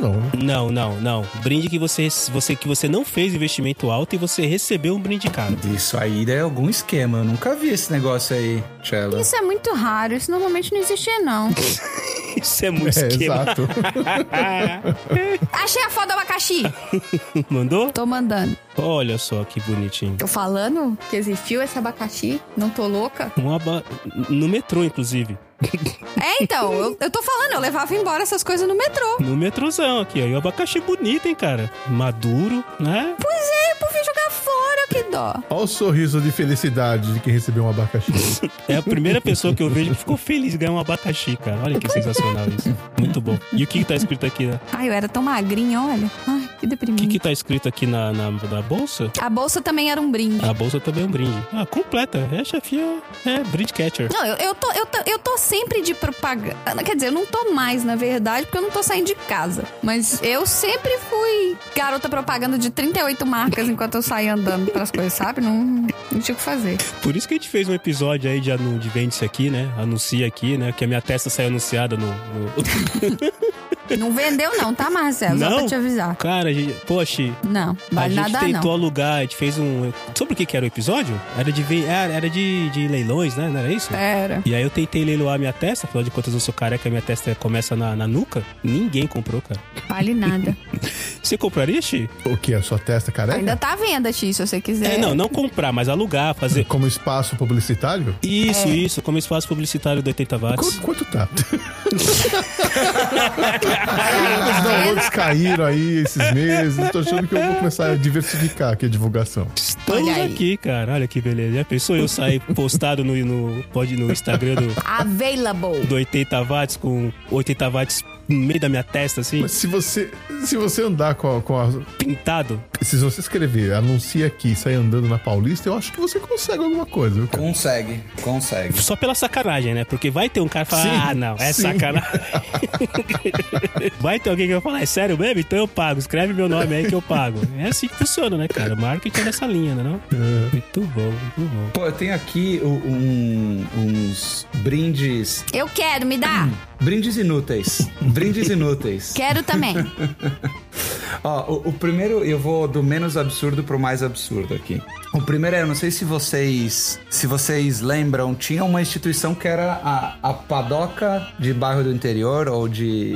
Não, né? Não, não, não. Brinde que você, você, que você não fez investimento alto e você recebeu um brinde caro. Isso aí é algum esquema. Eu nunca vi esse negócio aí, Tchela. Isso é muito raro, isso normalmente não existe, não. [LAUGHS] Isso é muito É, esquema. exato. [LAUGHS] Achei a foto do abacaxi! Mandou? Tô mandando. Olha só que bonitinho. Tô falando que existiu esse abacaxi, não tô louca. Um aba... No metrô, inclusive. É, então, eu, eu tô falando, eu levava embora essas coisas no metrô. No metrôzão aqui, ó. E o abacaxi bonito, hein, cara? Maduro, né? Pois é, por vir jogar fora, que dó. Olha o sorriso de felicidade de quem recebeu um abacaxi. [LAUGHS] É a primeira pessoa que eu vejo que ficou feliz de ganhar um abacaxi, cara. Olha que sensacional isso. Muito bom. E o que, que tá escrito aqui, né? Ai, eu era tão magrinha, olha. Ai. Que O deprimente. que, que tá escrito aqui na, na, na bolsa? A bolsa também era um brinde. A bolsa também é um brinde. Ah, completa. É chefia, é brinde catcher. Não, eu, eu, tô, eu, tô, eu tô sempre de propaganda. Quer dizer, eu não tô mais, na verdade, porque eu não tô saindo de casa. Mas eu sempre fui garota propaganda de 38 marcas enquanto eu saía andando pras coisas, sabe? Não, não tinha o que fazer. Por isso que a gente fez um episódio aí de, de vende-se aqui, né? Anuncia aqui, né? Que a minha testa saiu anunciada no. no- [LAUGHS] Não vendeu, não, tá, Marcelo? Só Não? pra te avisar. Cara, a gente, poxa, Não, a vale gente nada, tentou não. alugar, a gente fez um. Sobre o que, que era o episódio? Era de ve- era, era de, de leilões, né? Não era isso? Era. E aí eu tentei leiloar a minha testa, afinal de contas eu sou careca, a minha testa começa na, na nuca. Ninguém comprou, cara. Vale nada. [LAUGHS] Você compraria, Xi? O que? A sua testa careca? Ainda tá à venda, Ti, se você quiser. É, não, não comprar, mas alugar, fazer. Como espaço publicitário? Isso, É. isso, como espaço publicitário do 80 watts. Quanto, quanto tá? [LAUGHS] Os downloads caíram aí esses meses. Tô achando que eu vou começar a diversificar aqui a divulgação. Estamos aqui, cara. Olha que beleza. Já pensou eu sair postado no, no, pode, no Instagram do, Available. do 80 watts com 80 watts no meio da minha testa, assim, Mas se você, se você andar com a, com a. pintado? Se você escrever, anuncia aqui e sair andando na Paulista, eu acho que você consegue alguma coisa. viu? Consegue, consegue. Só pela sacanagem, né? Porque vai ter um cara que fala, Sim, ah, não, é sim. sacanagem. [LAUGHS] vai ter alguém que vai falar, é sério mesmo? Então eu pago. Escreve meu nome aí que eu pago. É assim que funciona, né, cara? Marketing é nessa linha, né? Não? Muito bom, muito bom. Pô, eu tenho aqui o- um- uns brindes. Eu quero, me dá. [CLEARS THROAT] Brindes inúteis. Brindes inúteis. Quero também. [LAUGHS] Ó, o, o primeiro eu vou do menos absurdo pro mais absurdo aqui. O primeiro é, eu não sei se vocês se vocês lembram, tinha uma instituição que era a, a padoca de bairro do interior ou de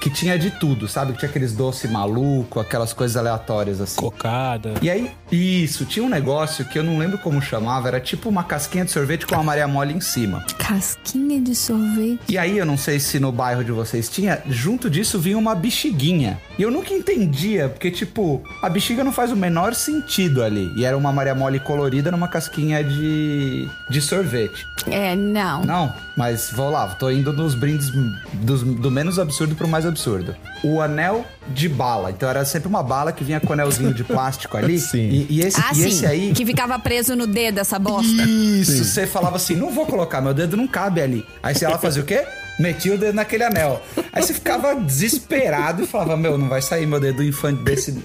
que tinha de tudo, sabe? Que tinha aqueles doces maluco, aquelas coisas aleatórias assim. Cocada. E aí, isso, tinha um negócio que eu não lembro como chamava, era tipo uma casquinha de sorvete com a Maria Mole em cima. Casquinha de sorvete. E aí, eu não sei se no bairro de vocês tinha, junto disso vinha uma bexiguinha. E eu nunca entendia, porque, tipo, a bexiga não faz o menor sentido ali. E era uma Maria Mole colorida numa casquinha de, de sorvete. É, não. Não, mas vou lá, tô indo nos brindes dos- do menos absurdo pro mais absurdo. O anel de bala. Então era sempre uma bala que vinha com anelzinho de plástico ali. [LAUGHS] Sim. E, e esse, Ah, e sim. esse aí. Que ficava preso no dedo essa bosta. Isso, você falava assim, não vou colocar, meu dedo não cabe ali. Aí você ela fazia o quê? Metia o dedo naquele anel. Aí você ficava desesperado e falava, meu, não vai sair meu dedo infante desse,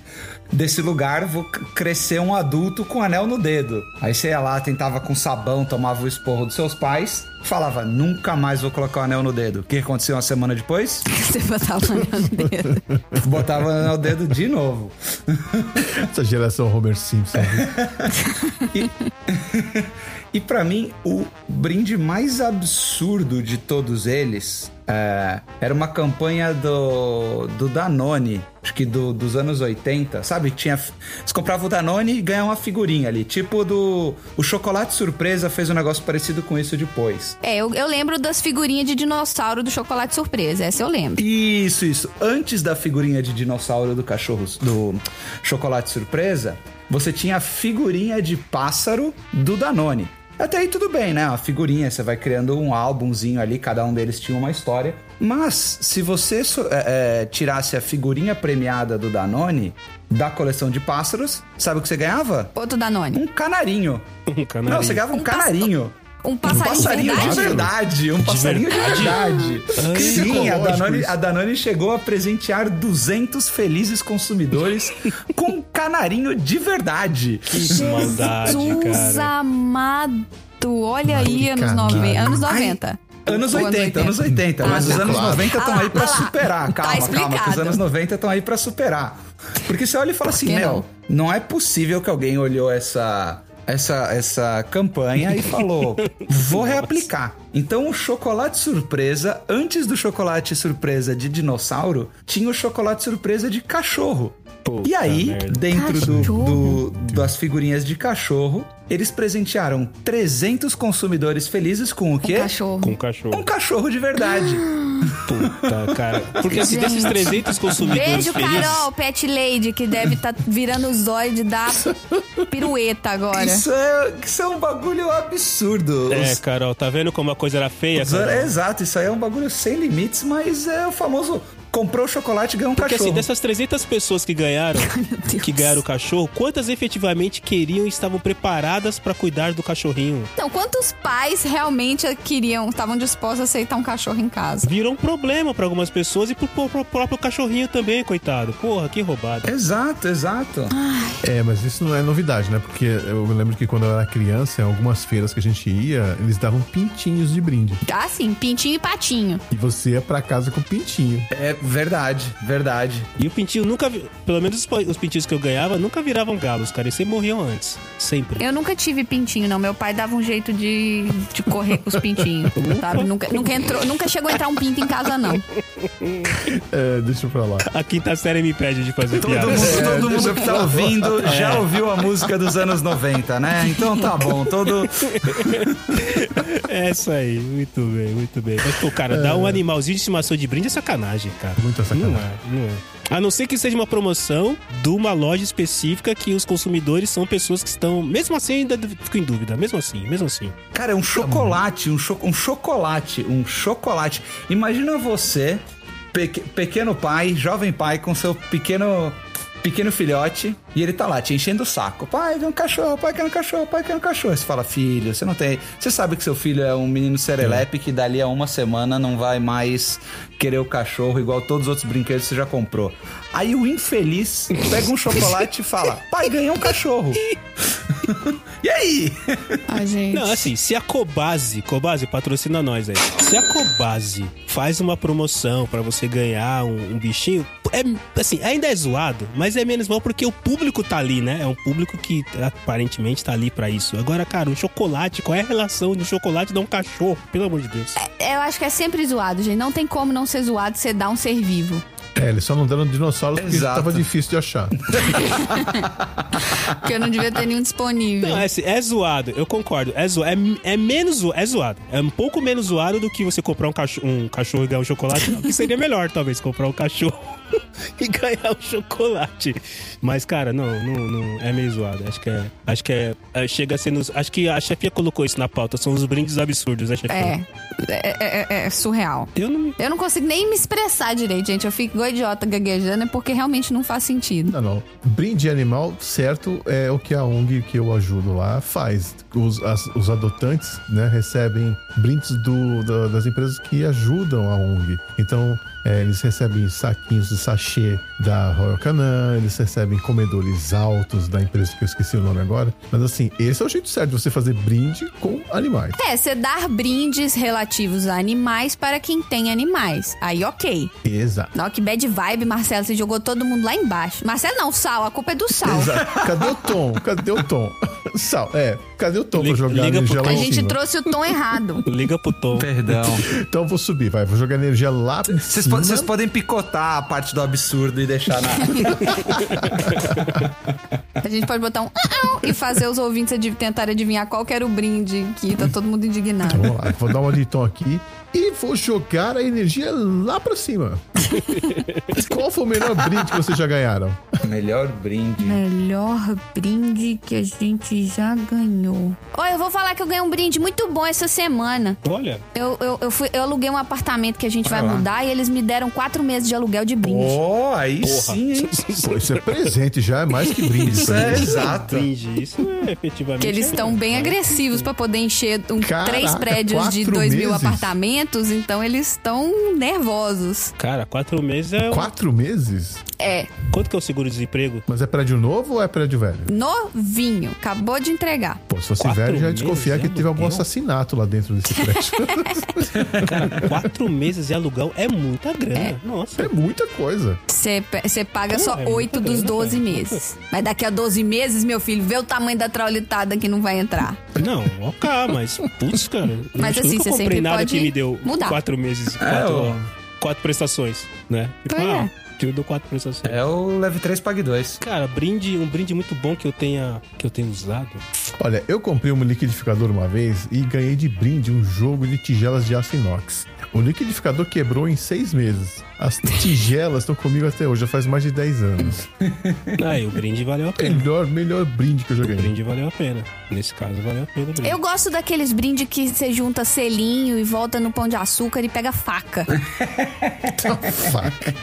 desse lugar, vou crescer um adulto com anel no dedo. Aí você ia lá, tentava com sabão, tomava o esporro dos seus pais, falava, nunca mais vou colocar o anel no dedo. O que aconteceu uma semana depois? [LAUGHS] Você botava o anel no dedo. [LAUGHS] Botava o anel no dedo de novo. [LAUGHS] Essa geração Homer Simpson. viu? E pra mim, o brinde mais absurdo de todos eles é, era uma campanha do, do Danone, acho que do- dos anos 80, sabe? Tinha, você comprava o Danone e ganhava uma figurinha ali, tipo do. O Chocolate Surpresa fez um negócio parecido com isso depois. É, eu, eu lembro das figurinhas de dinossauro do chocolate surpresa. Essa eu lembro. Isso, isso. Antes da figurinha de dinossauro do cachorro, do chocolate surpresa, você tinha a figurinha de pássaro do Danone. Até aí tudo bem, né? A figurinha, você vai criando um álbumzinho ali, cada um deles tinha uma história. Mas, se você é, é, tirasse a figurinha premiada do Danone, da coleção de pássaros, sabe o que você ganhava? Outro Danone. Um canarinho. Um canarinho. Não, você ganhava um, Um canarinho. Um passarinho, um passarinho de de verdade? Um passarinho de verdade. Que Sim, a Danone, a Danone chegou a presentear 200 felizes consumidores [LAUGHS] com um canarinho de verdade. Que maldade, Jesus cara. amado. Olha aí, anos. 90. Anos 90. Anos Ou 80, anos 80, mas Ah, os tá. anos Claro. 90 estão Ah aí pra ah lá. superar. Tá Calma, calma, que os anos 90 estão aí pra superar. Porque você olha e fala assim, meu, não é possível que alguém olhou essa essa essa campanha e falou, vou reaplicar. Então o chocolate surpresa, antes do chocolate surpresa de dinossauro, tinha o chocolate surpresa de cachorro. Puta e aí, merda. dentro do, do- das figurinhas de cachorro, eles presentearam 300 consumidores felizes com o quê? Um cachorro. Com cachorro. Um cachorro de verdade. [GASPS] Puta, cara. Porque assim, desses Gente. 300 consumidores Beijo, felizes... Carol, Pet Lady, que deve estar virando o zóio de dar pirueta agora. Isso é, isso é um bagulho absurdo. É, Os- Carol, tá vendo como a coisa era feia, Carol? exato, isso aí é um bagulho sem limites, mas é o famoso comprou o chocolate e ganhou um Porque cachorro. assim, dessas 300 pessoas que ganharam, [LAUGHS] que ganharam o cachorro, quantas efetivamente queriam e estavam preparadas pra cuidar do cachorrinho? Então, quantos pais realmente queriam, estavam dispostos a aceitar um cachorro em casa? Virou um problema pra algumas pessoas e pro, pro- pro próprio cachorrinho também, coitado. Porra, que roubada. Exato, exato. É, mas isso não é novidade, né? Porque eu lembro que quando eu era criança, em algumas feiras que a gente ia, eles davam pintinhos de brinde. Ah, sim, pintinho e patinho. E você ia pra casa com pintinho. É verdade, verdade. E o pintinho nunca, vi- pelo menos os, os pintinhos que eu ganhava, nunca viravam galos, cara. Eles sempre morriam antes. Sempre. Eu nunca tive pintinho, não. Meu pai dava um jeito de, de correr com os pintinhos, [LAUGHS] sabe? Nunca, nunca, entrou, nunca chegou a entrar um pinto em casa, não. É, deixa pra lá. A quinta série me pede de fazer Todo piada. mundo, todo deixa mundo que tá ouvindo já ouviu a música dos anos 90, né? Então tá bom. Todo. [LAUGHS] É isso aí, muito bem, muito bem. Mas, pô, cara, dar um animalzinho de estimação de brinde é sacanagem, cara. Muita sacanagem. Não é, não é. A não ser que seja uma promoção de uma loja específica que os consumidores são pessoas que estão. Mesmo assim, ainda fico em dúvida. Mesmo assim, mesmo assim. Cara, é um chocolate, um, cho um chocolate, um chocolate. Imagina você, peque- pequeno pai, jovem pai, com seu pequeno pequeno filhote, e ele tá lá te enchendo o saco. Pai, quer um cachorro, pai, quer um cachorro, pai, quer um cachorro. Você fala, filho, você não tem. Você sabe que seu filho é um menino serelepe que dali a uma semana não vai mais querer o cachorro igual todos os outros brinquedos que você já comprou. Aí o infeliz pega um chocolate e fala: pai, ganhei um cachorro. [LAUGHS] e aí? Ai, gente. Não, assim, se a Cobase, Cobase patrocina nós aí. Se a Cobase faz uma promoção pra você ganhar um, um bichinho, é assim, ainda é zoado, mas é menos mal porque o público tá ali, né? É um público que aparentemente tá ali pra isso. Agora, cara, um chocolate, qual é a relação do chocolate dar um cachorro? Pelo amor de Deus. Eu acho que é sempre zoado, gente. Não tem como não ser zoado você dar um ser vivo. É, eles só não deram dinossauros porque Exato. tava difícil de achar. Porque eu não devia ter nenhum disponível. Não, é, assim, é zoado, eu concordo. É, zo é, é menos é zoado. É um pouco menos zoado do que você comprar um, cacho um cachorro e ganhar um chocolate. Não, que seria melhor, talvez, comprar um cachorro [LAUGHS] e ganhar um chocolate. Mas, cara, não, não, não é meio zoado. Acho que é. Acho que é. é, chega a ser nos. Acho que a chefia colocou isso na pauta. São os brindes absurdos, né, chefia? É, é, é- é surreal. Eu não. Eu não consigo nem me expressar direito, gente. Eu fico igual idiota gaguejando, é porque realmente não faz sentido. Não, não. Brinde animal, certo, é o que a ONG que eu ajudo lá faz. Os, as- os adotantes, né, recebem brindes do, da- das empresas que ajudam a ONG. Então, é, eles recebem saquinhos de sachê da Royal Canin, eles recebem comedores altos da empresa que eu esqueci o nome agora. Mas assim, esse é o jeito certo de você fazer brinde com animais. É, você dar brindes relativos a animais para quem tem animais. Aí, ok. Exato. Não, que bad vibe, Marcelo. Você jogou todo mundo lá embaixo. Marcelo não, Sal. A culpa é do Sal. Exato. Cadê o Tom? Cadê o Tom? [LAUGHS] Sal, é. Cadê o Tom pra Liga- jogar liga pro energia lá A gente cima? trouxe o tom errado. [LAUGHS] Liga pro Tom. Perdão. [LAUGHS] Então eu vou subir, vai. Vou jogar energia lá vocês podem picotar a parte do absurdo e deixar na. [LAUGHS] A gente pode botar um "au" e fazer os ouvintes adiv- tentarem adivinhar qual que era o brinde que tá todo mundo indignado. Vamos lá, vou dar uma de tom aqui e vou jogar a energia lá pra cima. [LAUGHS] Qual foi o melhor brinde que vocês já ganharam? Melhor brinde. Melhor brinde que a gente já ganhou. Olha, eu vou falar que eu ganhei um brinde muito bom essa semana. Olha, Eu, eu, eu, fui, eu aluguei um apartamento que a gente Olha vai lá. mudar e eles me deram quatro meses de aluguel de brinde. Oh, aí porra. sim, hein? [LAUGHS] Pô, isso é presente já, é mais que brinde. Isso é exato. brinde. Isso é efetivamente. Que eles é- estão bem agressivos pra poder encher um, Caraca, três prédios de dois mil meses? Apartamentos, então eles estão nervosos. Cara, quatro meses é. Quatro meses? É, Quanto que é o seguro-desemprego? Mas é prédio novo ou é prédio velho? novinho, acabou de entregar. Pô, se fosse Quatro velho, já ia desconfiar que de teve algum assassinato lá dentro desse [LAUGHS] prédio. [LAUGHS] Cara, quatro meses de aluguel é muita grana. Nossa. é muita coisa. Você paga Pô, só é oito dos grana, 12 cara. meses. Mas daqui a 12 meses, meu filho, vê o tamanho da traulitada que não vai entrar. Não, ok, mas putz, cara. eu Mas assim, você comprei sempre nada pode que me deu mudar. quatro meses, É, quatro, quatro prestações, né? Tipo, Pois ah, é. eu dou quatro prestações. É o Leve 3 Pague 2. Cara, brinde, um brinde muito bom que eu tenha que eu tenha usado. Olha, eu comprei um liquidificador uma vez e ganhei de brinde um jogo de tigelas de aço inox. O liquidificador quebrou em seis meses. As tigelas estão comigo até hoje, já faz mais de 10 anos. [LAUGHS] Aí, o brinde valeu a pena. Melhor, melhor brinde que eu já O ganhei. brinde valeu a pena. Nesse caso, valeu a pena o brinde. Eu gosto daqueles brindes que você junta selinho e volta no pão de açúcar e pega faca. [LAUGHS] Faca.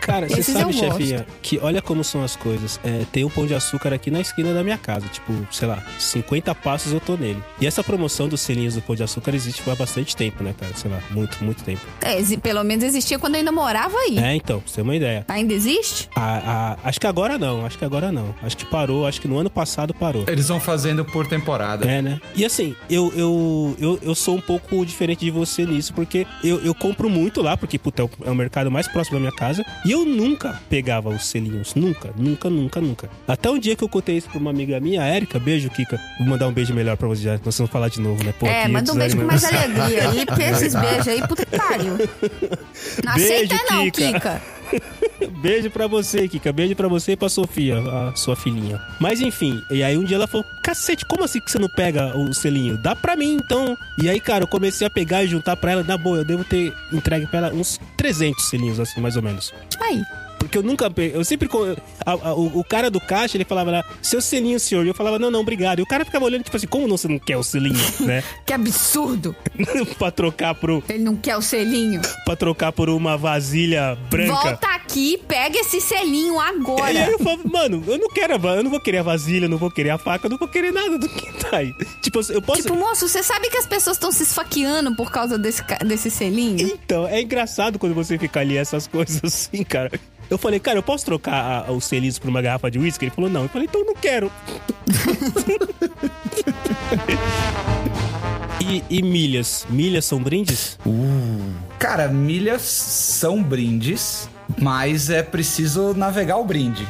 Cara, você Esses sabe, gosto. chefinha, que olha como são as coisas. É, tem um pão de açúcar aqui na esquina da minha casa. Tipo, sei lá, 50 passos eu tô nele. E essa promoção dos selinhos do pão de açúcar existe há bastante tempo, né, cara? Sei lá, muito, muito tempo. É, exi- pelo menos existia quando eu ainda morava aí. É, então, pra você ter uma ideia. Ainda existe? A- a- acho que agora não, acho que agora não. Acho que parou, acho que no ano passado parou. Eles vão fazendo por temporada. É, né? E assim, eu, eu, eu, eu sou um pouco diferente de você nisso, porque eu, eu compro muito lá, porque puta, é o- é mercado mais próximo da minha casa, e eu nunca pegava os selinhos. Nunca, nunca, nunca, nunca. Até um dia que eu contei isso pra uma amiga minha, a Érica, beijo, Kika. Vou mandar um beijo melhor pra você, já, nós vamos falar de novo, né? Pô, é, manda um beijo com mais alegria aí, [LAUGHS] porque esses beijos aí, puta que pariu. [LAUGHS] Não Beijo, aceita não, Kika. Kika. [LAUGHS] Beijo pra você, Kika. Beijo pra você e pra Sofia, a sua filhinha. Mas enfim, e aí um dia ela falou: Cacete, como assim que você não pega o selinho? Dá pra mim então. E aí, cara, eu comecei a pegar e juntar pra ela. Na boa, eu devo ter entregue pra ela uns 300 selinhos, assim, mais ou menos. Aí. Porque eu nunca. Eu sempre. a- a- o, o cara do caixa, ele falava lá, seu selinho, senhor. E eu falava, não, não, obrigado. E o cara ficava olhando, tipo assim, como não, você não quer o selinho, [LAUGHS] né? Que absurdo. [LAUGHS] pra trocar pro. Ele não quer o selinho. [LAUGHS] Pra trocar por uma vasilha branca. Volta aqui, pega esse selinho E aí agora. eu falo, mano, eu não quero eu não vou querer a vasilha, não vou querer a faca, eu não vou querer nada do que tá aí. Tipo, eu posso. Tipo, moço, você sabe que as pessoas estão se esfaqueando por causa desse, desse selinho? Então, é engraçado quando você fica ali essas coisas assim, cara. Eu falei, cara, eu posso trocar a- os selinhos por uma garrafa de uísque? Ele falou, não. Eu falei, então eu não quero. [LAUGHS] e, e milhas? Milhas são brindes? Cara, milhas são brindes, mas é preciso navegar o brinde.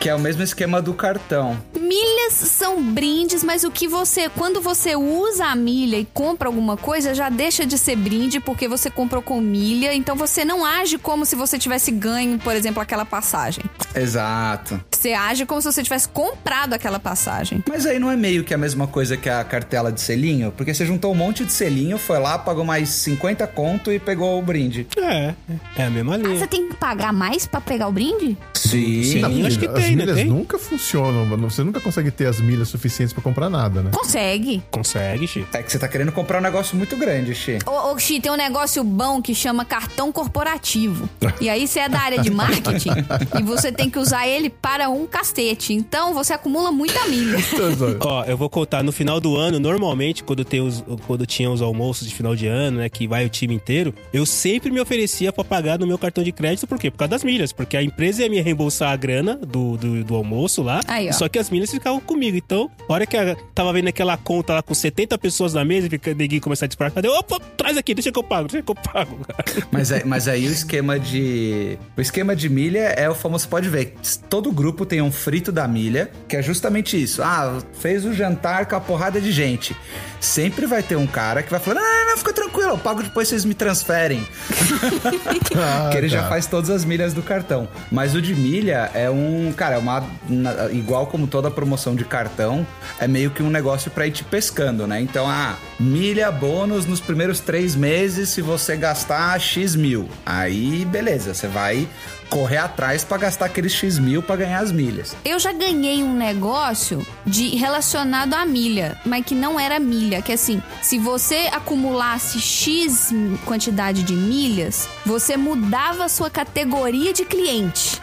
Que é o mesmo esquema do cartão. Milhas são brindes, mas o que você. Quando você usa a milha e compra alguma coisa, já deixa de ser brinde porque você comprou com milha. Então você não age como se você tivesse ganho, por exemplo, aquela passagem. Exato. Você age como se você tivesse comprado aquela passagem. Mas aí não é meio que a mesma coisa que a cartela de selinho? Porque você juntou um monte de selinho, foi lá, pagou mais 50 conto e pegou o brinde. É, é a mesma Ah, linha. você tem que pagar mais pra pegar o brinde? Sim. Sim. acho que as tem, milhas Tem? nunca funcionam, mano. Você nunca consegue ter as milhas suficientes pra comprar nada, né? Consegue. Consegue, Chi. É que você tá querendo comprar um negócio muito grande, Xi. Ô, ô Xi, tem um negócio bom que chama cartão corporativo. E aí você é da área de marketing [LAUGHS] e você tem que usar ele para um cacete. Então você acumula muita milha. [LAUGHS] Ó, eu vou contar, no final do ano, normalmente, quando, tem os, quando tinha os almoços de final de ano, né, que vai o time inteiro, eu sempre me oferecia pra pagar no meu cartão de crédito, por quê? Por causa das milhas, porque a empresa ia me reembolsar a grana do, do, do almoço lá, Aí, só que as milhas ficavam comigo. Então, a hora que eu tava vendo aquela conta lá com 70 pessoas na mesa e fica- ninguém começar a disparar, cadê? Opa, traz aqui, deixa que eu pago, deixa que eu pago. [LAUGHS] Mas, é- mas aí o esquema de. O esquema de milha é o famoso. Você pode ver, todo grupo tem um frito da milha, que é justamente isso. Ah, fez o jantar com a porrada de gente. Sempre vai ter um cara que vai falar: não, não, não, fica tranquilo, eu pago depois vocês me transferem. Ah, [LAUGHS] que ele já tá. faz todas as milhas do cartão. Mas o de milha é um. Cara, é uma. igual como toda promoção de cartão, é meio que um negócio pra ir te pescando, né? Então, ah, milha bônus nos primeiros três meses se você gastar X mil. Aí, beleza, você vai correr atrás pra gastar aqueles X mil pra ganhar as milhas. Eu já ganhei um negócio de relacionado à milha, mas que não era milha, que assim, se você acumulasse X quantidade de milhas, você mudava a sua categoria de cliente.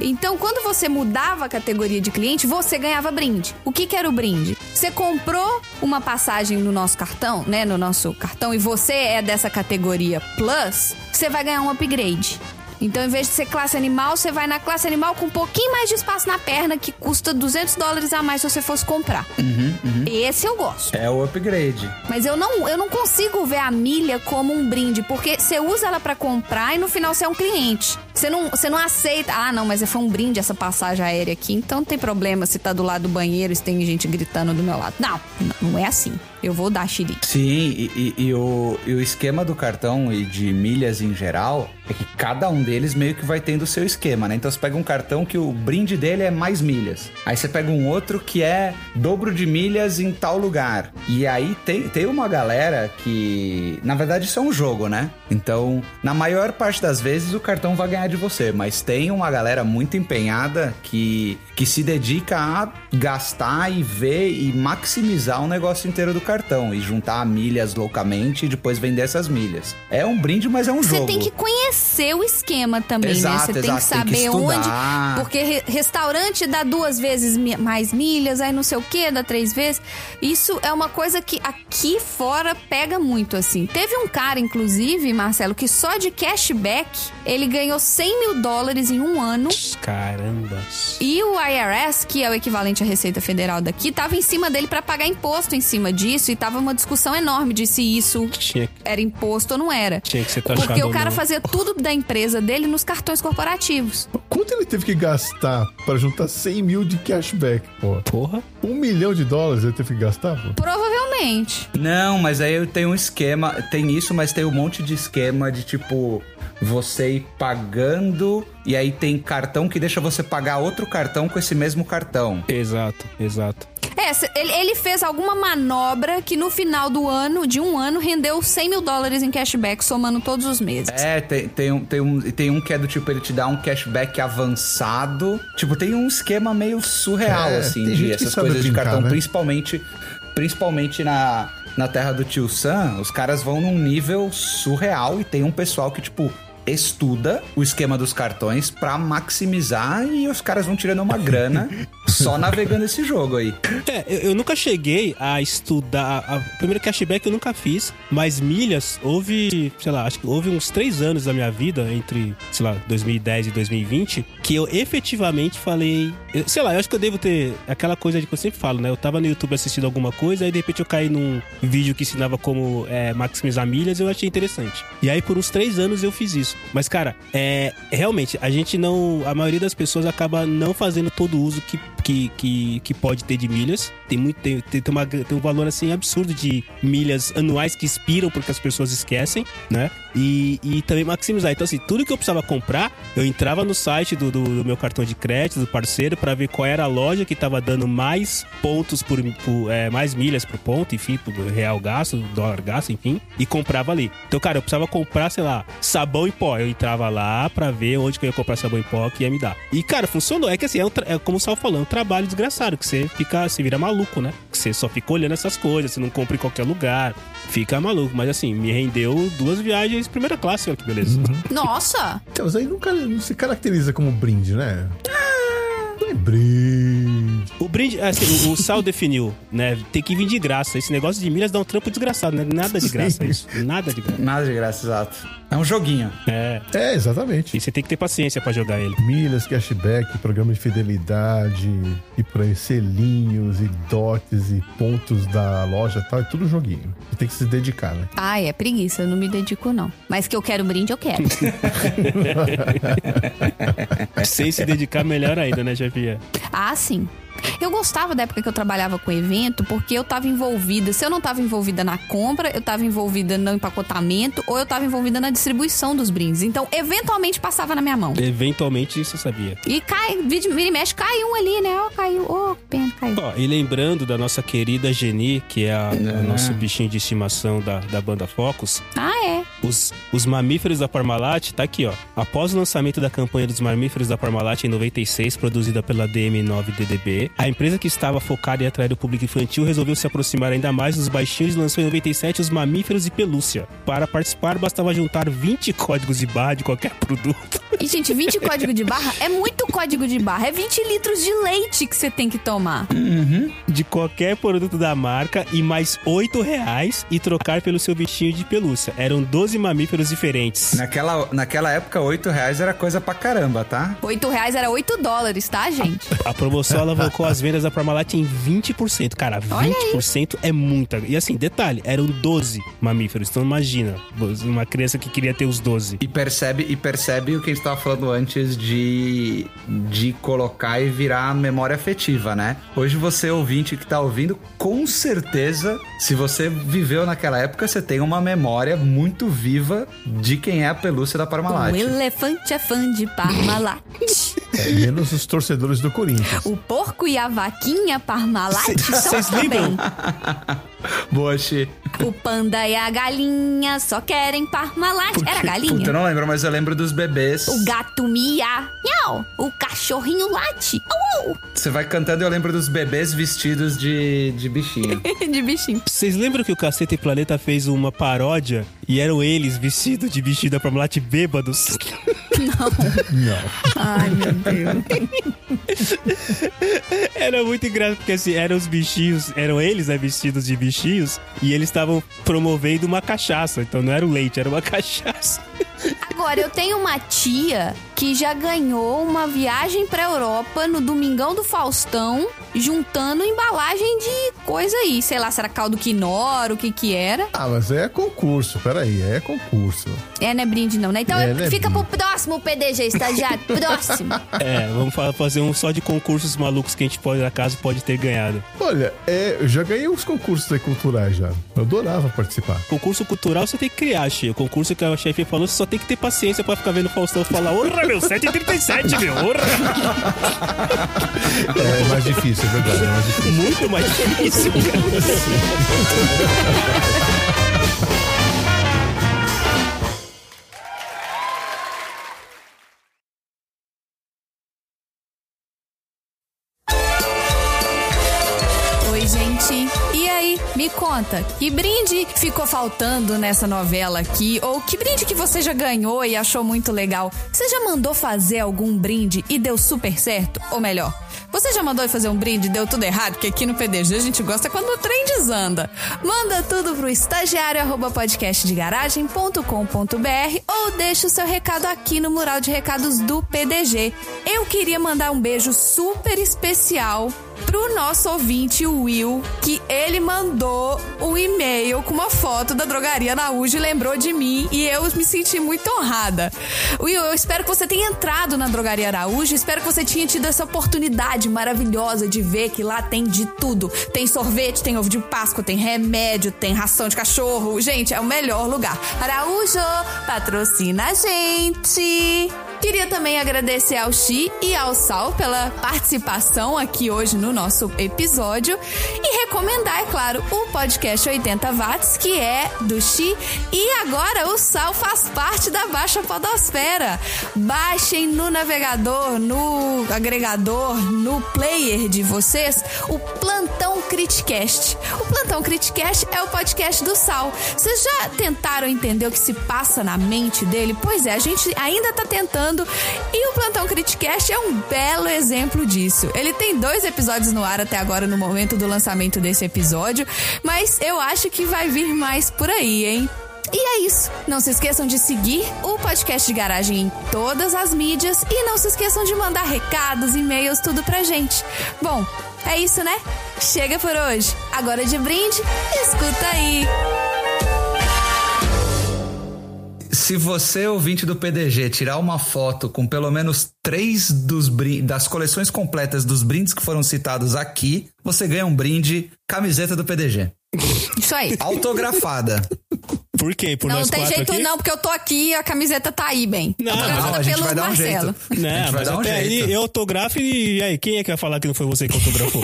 Então, quando você mudava a categoria de cliente, você ganhava brinde. O que, que era o brinde? Você comprou uma passagem no nosso cartão, né? No nosso cartão, e você é dessa categoria Plus, você vai ganhar um upgrade. Então, em vez de ser classe animal, você vai na classe animal com um pouquinho mais de espaço na perna, que custa 200 dólares a mais se você fosse comprar. Esse eu gosto. É o upgrade. Mas eu não, eu não consigo ver a milha como um brinde, porque você usa ela pra comprar e no final você é um cliente. Você não, você não aceita. Ah, não, mas foi um brinde essa passagem aérea aqui, então não tem problema se tá do lado do banheiro e se tem gente gritando do meu lado. Não, não é assim. Eu vou dar xerique. Sim, e, e- e o, e o esquema do cartão e de milhas em geral é que cada um deles meio que vai tendo o seu esquema, né? Então você pega um cartão que o brinde dele é mais milhas. Aí você pega um outro que é dobro de milhas em tal lugar. E aí tem, tem uma galera que. Na verdade, isso é um jogo, né? Então, na maior parte das vezes, o cartão vai ganhar de você, mas tem uma galera muito empenhada que, que se dedica a gastar e ver e maximizar o negócio inteiro do cartão e juntar milhas loucamente e depois vender essas milhas. É um brinde, mas é um Você jogo. tem que conhecer o esquema também, Exato, né? Você tem que exato, tem que saber onde. Porque re- restaurante dá duas vezes mi- mais milhas, aí não sei o que, dá três vezes. Isso é uma coisa que aqui fora pega muito, assim. Teve um cara, inclusive, Marcelo, que só de cashback ele ganhou 100 mil dólares em um ano. Caramba. E o IRS, que é o equivalente à Receita Federal daqui, tava em cima dele pra pagar imposto em cima disso e tava uma discussão enorme de se isso Tinha, era imposto ou não era. tinha que ser taxado Porque o cara não. fazia tudo da empresa dele nos cartões corporativos. Quanto ele teve que gastar pra juntar 100 mil de cashback, pô? Porra. Um milhão de dólares ele teve que gastar, pô? Provavelmente. Não, mas aí tem um esquema, tem isso, mas tem um monte de esquema de tipo você ir pagando e aí tem cartão que deixa você pagar outro cartão com esse mesmo cartão. Exato, exato. É, ele, fez alguma manobra que no final do ano, de um ano, rendeu 100 mil dólares em cashback, somando todos os meses. É, tem, tem, um, tem, um, tem um que é do tipo, ele te dá um cashback avançado. Tipo, tem um esquema meio surreal, É, assim, de essas coisas de brincar, cartão, né? principalmente, principalmente na, na terra do tio Sam, os caras vão num nível surreal e tem um pessoal que, tipo, estuda o esquema dos cartões pra maximizar e os caras vão tirando uma grana [LAUGHS] só navegando esse jogo aí. É, eu, eu nunca cheguei a estudar. A, primeiro cashback eu nunca fiz, mas milhas houve, sei lá, acho que houve uns três anos da minha vida, entre, sei lá, 2010 e 2020, que eu efetivamente falei. eu- sei lá, eu acho que eu devo ter aquela coisa de que eu sempre falo, né? Eu tava no YouTube assistindo alguma coisa, aí de repente eu caí num vídeo que ensinava como é, maximizar milhas, eu achei interessante. E aí por uns três anos eu fiz isso. Mas, cara, é realmente, a gente não. A maioria das pessoas acaba não fazendo todo o uso que, que, que, que pode ter de milhas. Tem muito. Tem, tem, uma, tem um valor assim absurdo de milhas anuais que expiram porque as pessoas esquecem, né? E, e também maximizar. Então, assim, tudo que eu precisava comprar, eu entrava no site do, do, do meu cartão de crédito, do parceiro, pra ver qual era a loja que tava dando mais pontos por, por é, mais milhas por ponto, enfim, por real gasto, dólar gasto, enfim, e comprava ali. Então, cara, eu precisava comprar, sei lá, sabão em pó. Eu entrava lá pra ver onde que eu ia comprar sabão em pó que ia me dar. E, cara, funcionou. É que assim, é, um é como o Sal falou, é um trabalho desgraçado, que você fica, você vira maluco, né? Que você só fica olhando essas coisas, você não compra em qualquer lugar, fica maluco. Mas assim, me rendeu duas viagens primeira classe, olha que beleza. Nossa! Então, mas aí nunca não se caracteriza como brinde, né? Não é brinde. O brinde, assim, o, o Sal definiu, né? Tem que vir de graça. Esse negócio de milhas dá um trampo desgraçado, né? Nada de graça Sim. isso. Nada de graça. Nada de graça, exato. É um joguinho. É. É, exatamente. E você tem que ter paciência pra jogar ele. Milhas, cashback, programa de fidelidade, e por aí, selinhos, e dotes, e pontos da loja e tal, é tudo joguinho. Você tem que se dedicar, né? Ai, é preguiça, eu não me dedico, não. Mas que eu quero brinde, eu quero. [LAUGHS] Sem se dedicar, melhor ainda, né, Ah, sim. Eu gostava da época que eu trabalhava com evento, porque eu tava envolvida. Se eu não tava envolvida na compra, eu tava envolvida no empacotamento ou eu tava envolvida na distribuição dos brindes. Então, eventualmente passava na minha mão. Eventualmente, você sabia. E cai, vira vira e mexe, cai um ali, né? Ó, caiu. Ô, que pena, caiu. Ó, e lembrando da nossa querida Geni, que é a, É. a nosso bichinho de estimação da, da banda Focus, Ah, é. os, os mamíferos da Parmalat, tá aqui, ó. Após o lançamento da campanha dos mamíferos da Parmalat em 96, produzida pela DM9DDB, a empresa que estava focada em atrair o público infantil resolveu se aproximar ainda mais dos baixinhos e lançou em 97 os mamíferos e pelúcia. Para participar, bastava juntar 20 códigos de barra de qualquer produto. E, gente, 20 [LAUGHS] código de barra é muito código de barra. É 20 litros de leite que você tem que tomar. de qualquer produto da marca e mais 8 reais e trocar pelo seu bichinho de pelúcia. Eram 12 mamíferos diferentes. Naquela, naquela época, 8 reais era coisa pra caramba, tá? 8 reais era 8 dólares, tá, gente? A promoção alavancou as vendas da Parmalat em 20%. Cara, Olha 20% é muita. E assim, detalhe, eram 12 mamíferos. Então imagina, uma criança que queria ter os 12. E percebe, e percebe o que a gente tava falando antes de, de colocar e virar memória afetiva, né? Hoje você, ouvinte que tá ouvindo, com certeza, se você viveu naquela época, você tem uma memória muito viva de quem é a pelúcia da Parmalat. O elefante é fã de Parmalat. É, menos os torcedores do Corinthians. o porco e a vaquinha Parmalat Vocês lembram? [LAUGHS] [LAUGHS] Boa, Xi. O panda e a galinha só querem Parmalat. Era a galinha? Puta, eu não lembro, mas eu lembro dos bebês. O gato mia. Miau. O cachorrinho late. Au, au. Você vai cantando e eu lembro dos bebês vestidos de, de bichinho. [LAUGHS] De bichinho. Vocês lembram que o Caceta e Planeta fez uma paródia e eram eles vestidos de bicho da Parmalat bêbados? [LAUGHS] Não. Ai, meu Deus. Era muito engraçado, porque assim, eram os bichinhos, eram eles, né, vestidos de bichinhos, e eles estavam promovendo uma cachaça. Então não era o leite, era uma [LAUGHS] cachaça. Agora, eu tenho uma tia que já ganhou uma viagem pra Europa no Domingão do Faustão, juntando embalagem de coisa aí. Sei lá, será caldo quinora, o que que era. Ah, mas é concurso, peraí, é concurso. É, não é brinde não, né? Então É, é fica brinde. pro próximo PDG, estagiário. [LAUGHS] próximo. É, vamos fa- fazer um só de concursos malucos que a gente pode, acaso, pode ter ganhado. Olha, é, eu já ganhei uns concursos aí culturais já. Eu adorava participar. Concurso cultural você tem que criar, Che. O concurso que a chefe falou, você só tem que ter paciência pra ficar vendo o Faustão falar, orra, meu, 7h37, meu, orra. [LAUGHS] É mais difícil, é verdade, é mais difícil. Muito mais difícil, cara. [LAUGHS] me conta, que brinde ficou faltando nessa novela aqui? Ou que brinde que você já ganhou e achou muito legal? Você já mandou fazer algum brinde e deu super certo? Ou melhor, você já mandou fazer um brinde e deu tudo errado? Porque aqui no PDG a gente gosta quando o trem desanda. Manda tudo pro estagiário arroba podcastdegaragem.com.br ou deixa o seu recado aqui no mural de recados do PDG. Eu queria mandar um beijo super especial pro nosso ouvinte, Will, que ele mandou um e-mail com uma foto da drogaria Naújo e lembrou de mim e eu me senti muito honrada. Will, eu espero que você tenha entrado na drogaria Araújo, espero que você tenha tido essa oportunidade maravilhosa de ver que lá tem de tudo. Tem sorvete, tem ovo de Páscoa, tem remédio, tem ração de cachorro. Gente, é o melhor lugar. Araújo, patrocina a gente! Queria também agradecer ao Xi e ao Sal pela participação aqui hoje no nosso episódio e recomendar, é claro, o podcast 80 Watts, que é do Xi. E agora o Sal faz parte da Baixa Podosfera. Baixem no navegador, no agregador, no player de vocês o Plantão Criticast. O Plantão Criticast é o podcast do Sal. Vocês já tentaram entender o que se passa na mente dele? Pois é, a gente ainda tá tentando e o Plantão Criticast é um belo exemplo disso. Ele tem dois episódios no ar até agora, no momento do lançamento desse episódio, mas eu acho que vai vir mais por aí, hein? E é isso. Não se esqueçam de seguir o podcast de garagem em todas as mídias e não se esqueçam de mandar recados, e-mails, tudo pra gente. Bom, é isso, né? Chega por hoje. Agora de brinde, escuta aí. Se você, ouvinte do PDG, tirar uma foto com pelo menos três dos das coleções completas dos brindes que foram citados aqui, você ganha um brinde camiseta do PDG. Isso aí. Autografada. Por quê? Por Não nós tem quatro jeito aqui? não, porque eu tô aqui e a camiseta tá aí, bem. Não, não, a gente pelo vai dar um Marcelo. jeito. Não, A gente vai mas dar um até jeito. aí eu autografo e aí, quem é que vai falar que não foi você que autografou?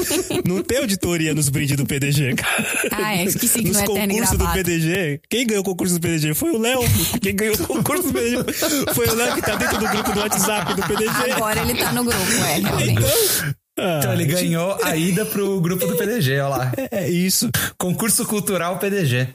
[LAUGHS] não tem auditoria nos brindes do PDG, cara. Ah, é, esqueci que Nos não é terno concursos do. PDG. Quem ganhou o concurso do PDG foi o Léo. Quem ganhou o concurso do PDG foi o Léo que tá dentro do grupo do WhatsApp do PDG. Agora ele tá no grupo, é, realmente. Ah, Então ele ganhou a ida pro grupo do PDG, olha lá. É isso. Concurso Cultural PDG.